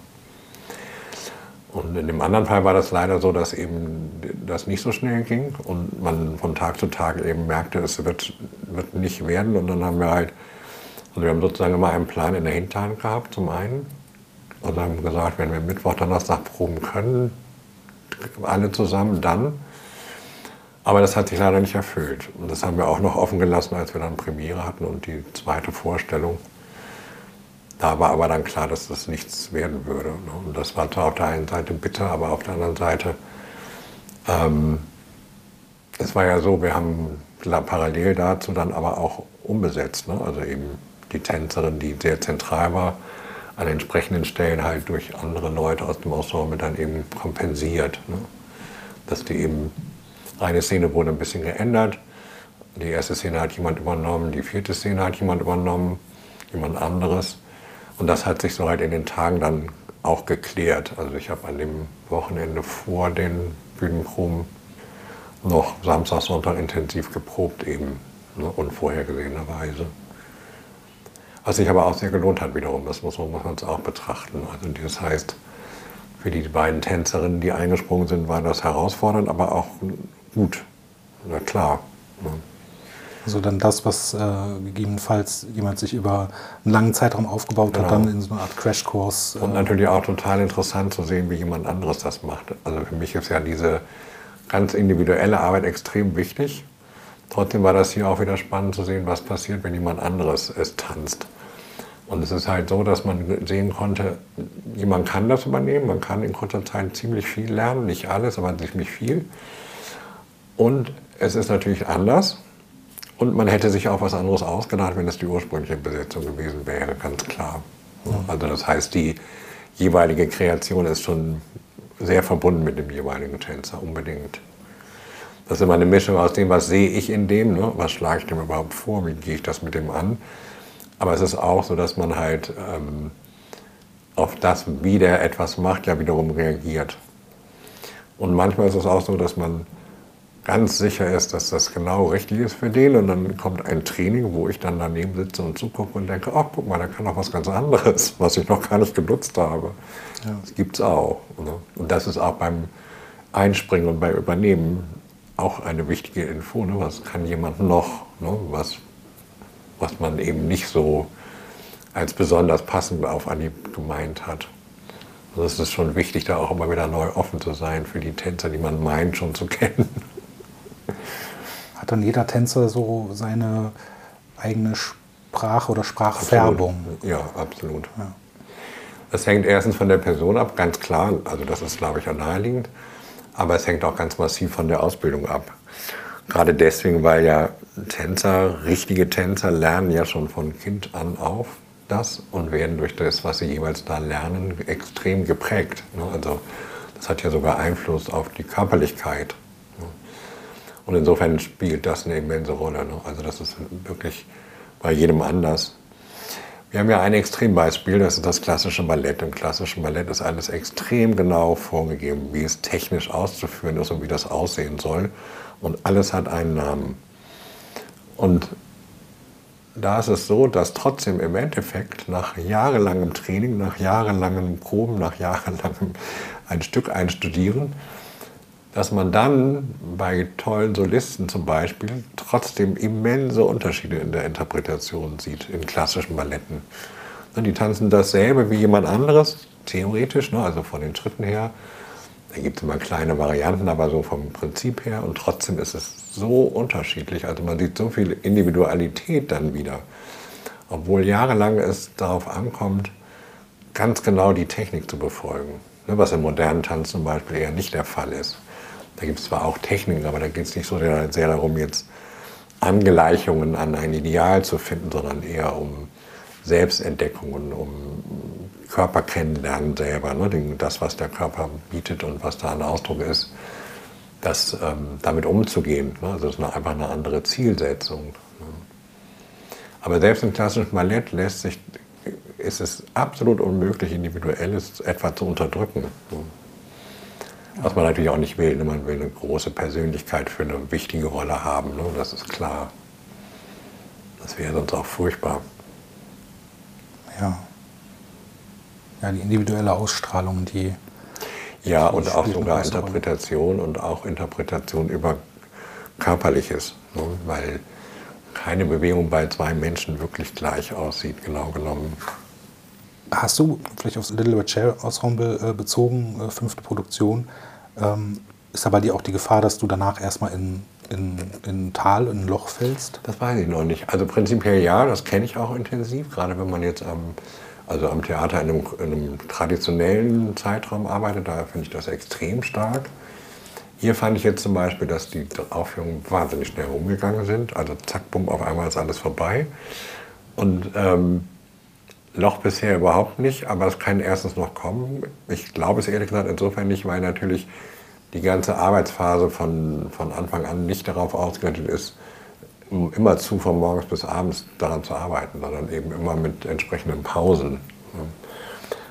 Und in dem anderen Fall war das leider so, dass eben das nicht so schnell ging und man von Tag zu Tag eben merkte, es wird, wird nicht werden. Und dann haben wir halt, also wir haben sozusagen immer einen Plan in der Hinterhand gehabt, zum einen. Und haben gesagt, wenn wir Mittwoch, Donnerstag proben können, alle zusammen, dann. Aber das hat sich leider nicht erfüllt. Und das haben wir auch noch offen gelassen, als wir dann Premiere hatten und die zweite Vorstellung. Da war aber dann klar, dass das nichts werden würde. Ne? Und das war zwar auf der einen Seite bitter, aber auf der anderen Seite, ähm, es war ja so, wir haben parallel dazu dann aber auch umbesetzt. Ne? Also eben die Tänzerin, die sehr zentral war, an entsprechenden Stellen halt durch andere Leute aus dem Ensemble dann eben kompensiert. Ne? Dass die eben, eine Szene wurde ein bisschen geändert, die erste Szene hat jemand übernommen, die vierte Szene hat jemand übernommen, jemand anderes. Und das hat sich so halt in den Tagen dann auch geklärt. Also ich habe an dem Wochenende vor den Bühnenproben noch Samstag, Sonntag intensiv geprobt eben, ne, unvorhergesehenerweise. Was sich aber auch sehr gelohnt hat wiederum, das muss man uns auch betrachten. Also das heißt, für die beiden Tänzerinnen, die eingesprungen sind, war das herausfordernd, aber auch gut. Na klar. Ne. Also dann das, was äh, gegebenenfalls jemand sich über einen langen Zeitraum aufgebaut genau. hat, dann in so einer Art Crashkurs. Äh Und natürlich auch total interessant zu sehen, wie jemand anderes das macht. Also für mich ist ja diese ganz individuelle Arbeit extrem wichtig. Trotzdem war das hier auch wieder spannend zu sehen, was passiert, wenn jemand anderes es tanzt. Und es ist halt so, dass man sehen konnte, jemand kann das übernehmen, man kann in kurzer Zeit ziemlich viel lernen, nicht alles, aber ziemlich viel. Und es ist natürlich anders. Und man hätte sich auch was anderes ausgedacht, wenn es die ursprüngliche Besetzung gewesen wäre, ganz klar. Also das heißt, die jeweilige Kreation ist schon sehr verbunden mit dem jeweiligen Tänzer, unbedingt. Das ist immer eine Mischung aus dem, was sehe ich in dem, ne? was schlage ich dem überhaupt vor, wie gehe ich das mit dem an. Aber es ist auch so, dass man halt ähm, auf das, wie der etwas macht, ja wiederum reagiert. Und manchmal ist es auch so, dass man ganz sicher ist, dass das genau richtig ist für den. Und dann kommt ein Training, wo ich dann daneben sitze und zugucke und denke, ach guck mal, da kann auch was ganz anderes, was ich noch gar nicht genutzt habe. Ja. Das gibt es auch. Ne? Und das ist auch beim Einspringen und beim Übernehmen auch eine wichtige Info. Ne? Was kann jemand noch, ne? was, was man eben nicht so als besonders passend auf Anhieb gemeint hat. Also es ist schon wichtig, da auch immer wieder neu offen zu sein für die Tänzer, die man meint schon zu kennen hat dann jeder Tänzer so seine eigene Sprache oder Sprachfärbung. Absolut. Ja, absolut. Ja. Das hängt erstens von der Person ab, ganz klar. Also das ist, glaube ich, auch naheliegend. Aber es hängt auch ganz massiv von der Ausbildung ab. Gerade deswegen, weil ja Tänzer, richtige Tänzer lernen ja schon von Kind an auf das und werden durch das, was sie jeweils da lernen, extrem geprägt. Ne? Also das hat ja sogar Einfluss auf die Körperlichkeit. Und insofern spielt das eine immense Rolle. Ne? Also das ist wirklich bei jedem anders. Wir haben ja ein Extrembeispiel, das ist das klassische Ballett. Im klassischen Ballett ist alles extrem genau vorgegeben, wie es technisch auszuführen ist und wie das aussehen soll. Und alles hat einen Namen. Und da ist es so, dass trotzdem im Endeffekt nach jahrelangem Training, nach jahrelangen Proben, nach jahrelangem ein Stück einstudieren, dass man dann bei tollen Solisten zum Beispiel trotzdem immense Unterschiede in der Interpretation sieht, in klassischen Balletten. Die tanzen dasselbe wie jemand anderes, theoretisch, ne, also von den Schritten her. Da gibt es immer kleine Varianten, aber so vom Prinzip her. Und trotzdem ist es so unterschiedlich. Also man sieht so viel Individualität dann wieder. Obwohl jahrelang es darauf ankommt, ganz genau die Technik zu befolgen. Ne, was im modernen Tanz zum Beispiel eher nicht der Fall ist. Da gibt es zwar auch Techniken, aber da geht es nicht so sehr, darum, jetzt Angleichungen an ein Ideal zu finden, sondern eher um Selbstentdeckungen, um Körper kennenlernen selber, ne? das, was der Körper bietet und was da ein Ausdruck ist, das, ähm, damit umzugehen. Ne? Also das ist einfach eine andere Zielsetzung. Ne? Aber selbst im klassischen Ballett lässt sich, ist es absolut unmöglich, Individuelles etwa zu unterdrücken. Ne? Was man natürlich auch nicht will. Ne? Man will eine große Persönlichkeit für eine wichtige Rolle haben, ne? das ist klar. Das wäre sonst auch furchtbar. Ja. Ja, die individuelle Ausstrahlung, die. Ja, die und auch sogar Interpretation und auch Interpretation über Körperliches. Ne? Weil keine Bewegung bei zwei Menschen wirklich gleich aussieht, genau genommen. Hast du vielleicht aufs Little Red Chair Ensemble äh, bezogen, äh, fünfte Produktion, ähm, ist da bei dir auch die Gefahr, dass du danach erstmal in, in, in ein Tal, in ein Loch fällst? Das weiß ich noch nicht. Also prinzipiell ja, das kenne ich auch intensiv, gerade wenn man jetzt am, also am Theater in einem, in einem traditionellen Zeitraum arbeitet, da finde ich das extrem stark. Hier fand ich jetzt zum Beispiel, dass die Aufführungen wahnsinnig schnell rumgegangen sind. Also zack, bumm, auf einmal ist alles vorbei. Und ähm, Loch bisher überhaupt nicht, aber es kann erstens noch kommen. Ich glaube es ehrlich gesagt insofern nicht, weil natürlich die ganze Arbeitsphase von, von Anfang an nicht darauf ausgerichtet ist, immer zu von morgens bis abends daran zu arbeiten, sondern eben immer mit entsprechenden Pausen.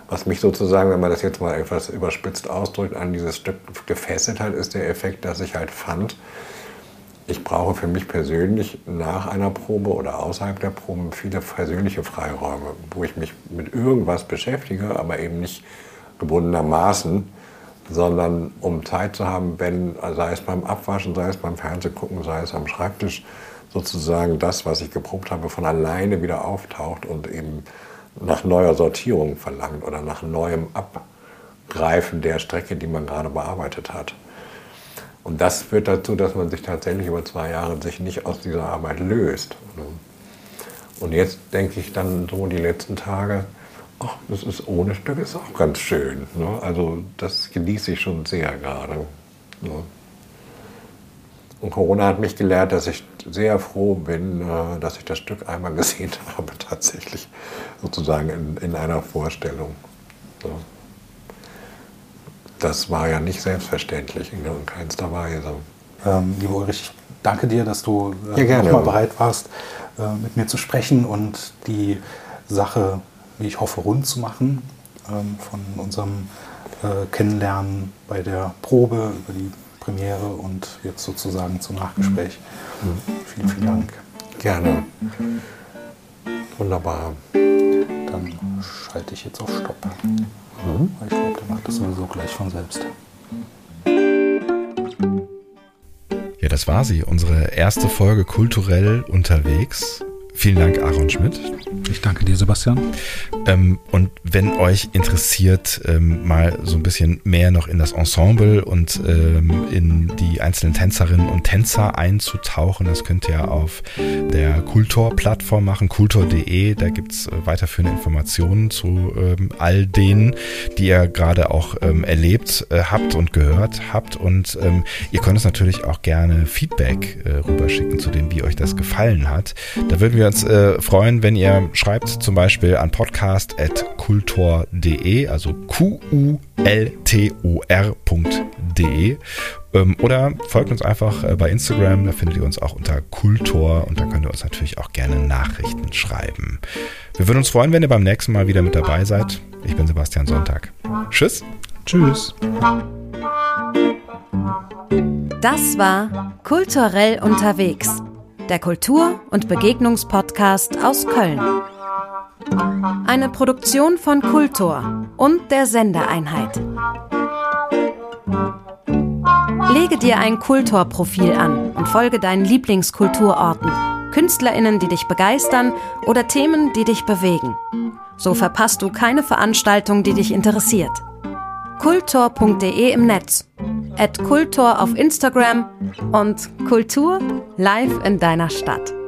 Was mich sozusagen, wenn man das jetzt mal etwas überspitzt ausdrückt, an dieses Stück gefesselt hat, ist der Effekt, dass ich halt fand, ich brauche für mich persönlich nach einer Probe oder außerhalb der Proben viele persönliche Freiräume, wo ich mich mit irgendwas beschäftige, aber eben nicht gebundenermaßen, sondern um Zeit zu haben, wenn, sei es beim Abwaschen, sei es beim Fernsehgucken, sei es am Schreibtisch, sozusagen das, was ich geprobt habe, von alleine wieder auftaucht und eben nach neuer Sortierung verlangt oder nach neuem Abgreifen der Strecke, die man gerade bearbeitet hat. Und das führt dazu, dass man sich tatsächlich über zwei Jahre sich nicht aus dieser Arbeit löst. Und jetzt denke ich dann so die letzten Tage, ach, das ist ohne Stück ist auch ganz schön. Ne? Also das genieße ich schon sehr gerade. Ne? Und Corona hat mich gelehrt, dass ich sehr froh bin, äh, dass ich das Stück einmal gesehen habe, tatsächlich sozusagen in, in einer Vorstellung. Ne? Das war ja nicht selbstverständlich in keinster Weise. Ähm, lieber Ulrich, ich danke dir, dass du äh, ja, nochmal bereit warst, äh, mit mir zu sprechen und die Sache, wie ich hoffe, rund zu machen ähm, von unserem äh, Kennenlernen bei der Probe über die Premiere und jetzt sozusagen zum Nachgespräch. Mhm. Vielen, vielen Dank. Gerne. Wunderbar. Dann schalte ich jetzt auf Stopp. Mhm. Ich glaube, der macht das sowieso gleich von selbst. Ja, das war sie, unsere erste Folge kulturell unterwegs. Vielen Dank, Aaron Schmidt. Ich danke dir, Sebastian. Ähm, und wenn euch interessiert, ähm, mal so ein bisschen mehr noch in das Ensemble und ähm, in die einzelnen Tänzerinnen und Tänzer einzutauchen, das könnt ihr auf der Kultor-Plattform machen, kultor.de. Da gibt's äh, weiterführende Informationen zu ähm, all denen, die ihr gerade auch ähm, erlebt äh, habt und gehört habt. Und ähm, ihr könnt uns natürlich auch gerne Feedback äh, rüberschicken zu dem, wie euch das gefallen hat. Da würden wir uns äh, freuen, wenn ihr schreibt zum Beispiel an podcast.kultor.de, also Q-U-L-T-O-R.de ähm, oder folgt uns einfach äh, bei Instagram, da findet ihr uns auch unter Kultor und da könnt ihr uns natürlich auch gerne Nachrichten schreiben. Wir würden uns freuen, wenn ihr beim nächsten Mal wieder mit dabei seid. Ich bin Sebastian Sonntag. Tschüss. Tschüss. Das war Kulturell unterwegs der Kultur- und Begegnungspodcast aus Köln. Eine Produktion von Kultor und der Sendeeinheit. Lege dir ein Kultorprofil an und folge deinen Lieblingskulturorten, KünstlerInnen, die dich begeistern oder Themen, die dich bewegen. So verpasst du keine Veranstaltung, die dich interessiert. kultor.de im Netz at Kultor auf Instagram und Kultur live in deiner Stadt.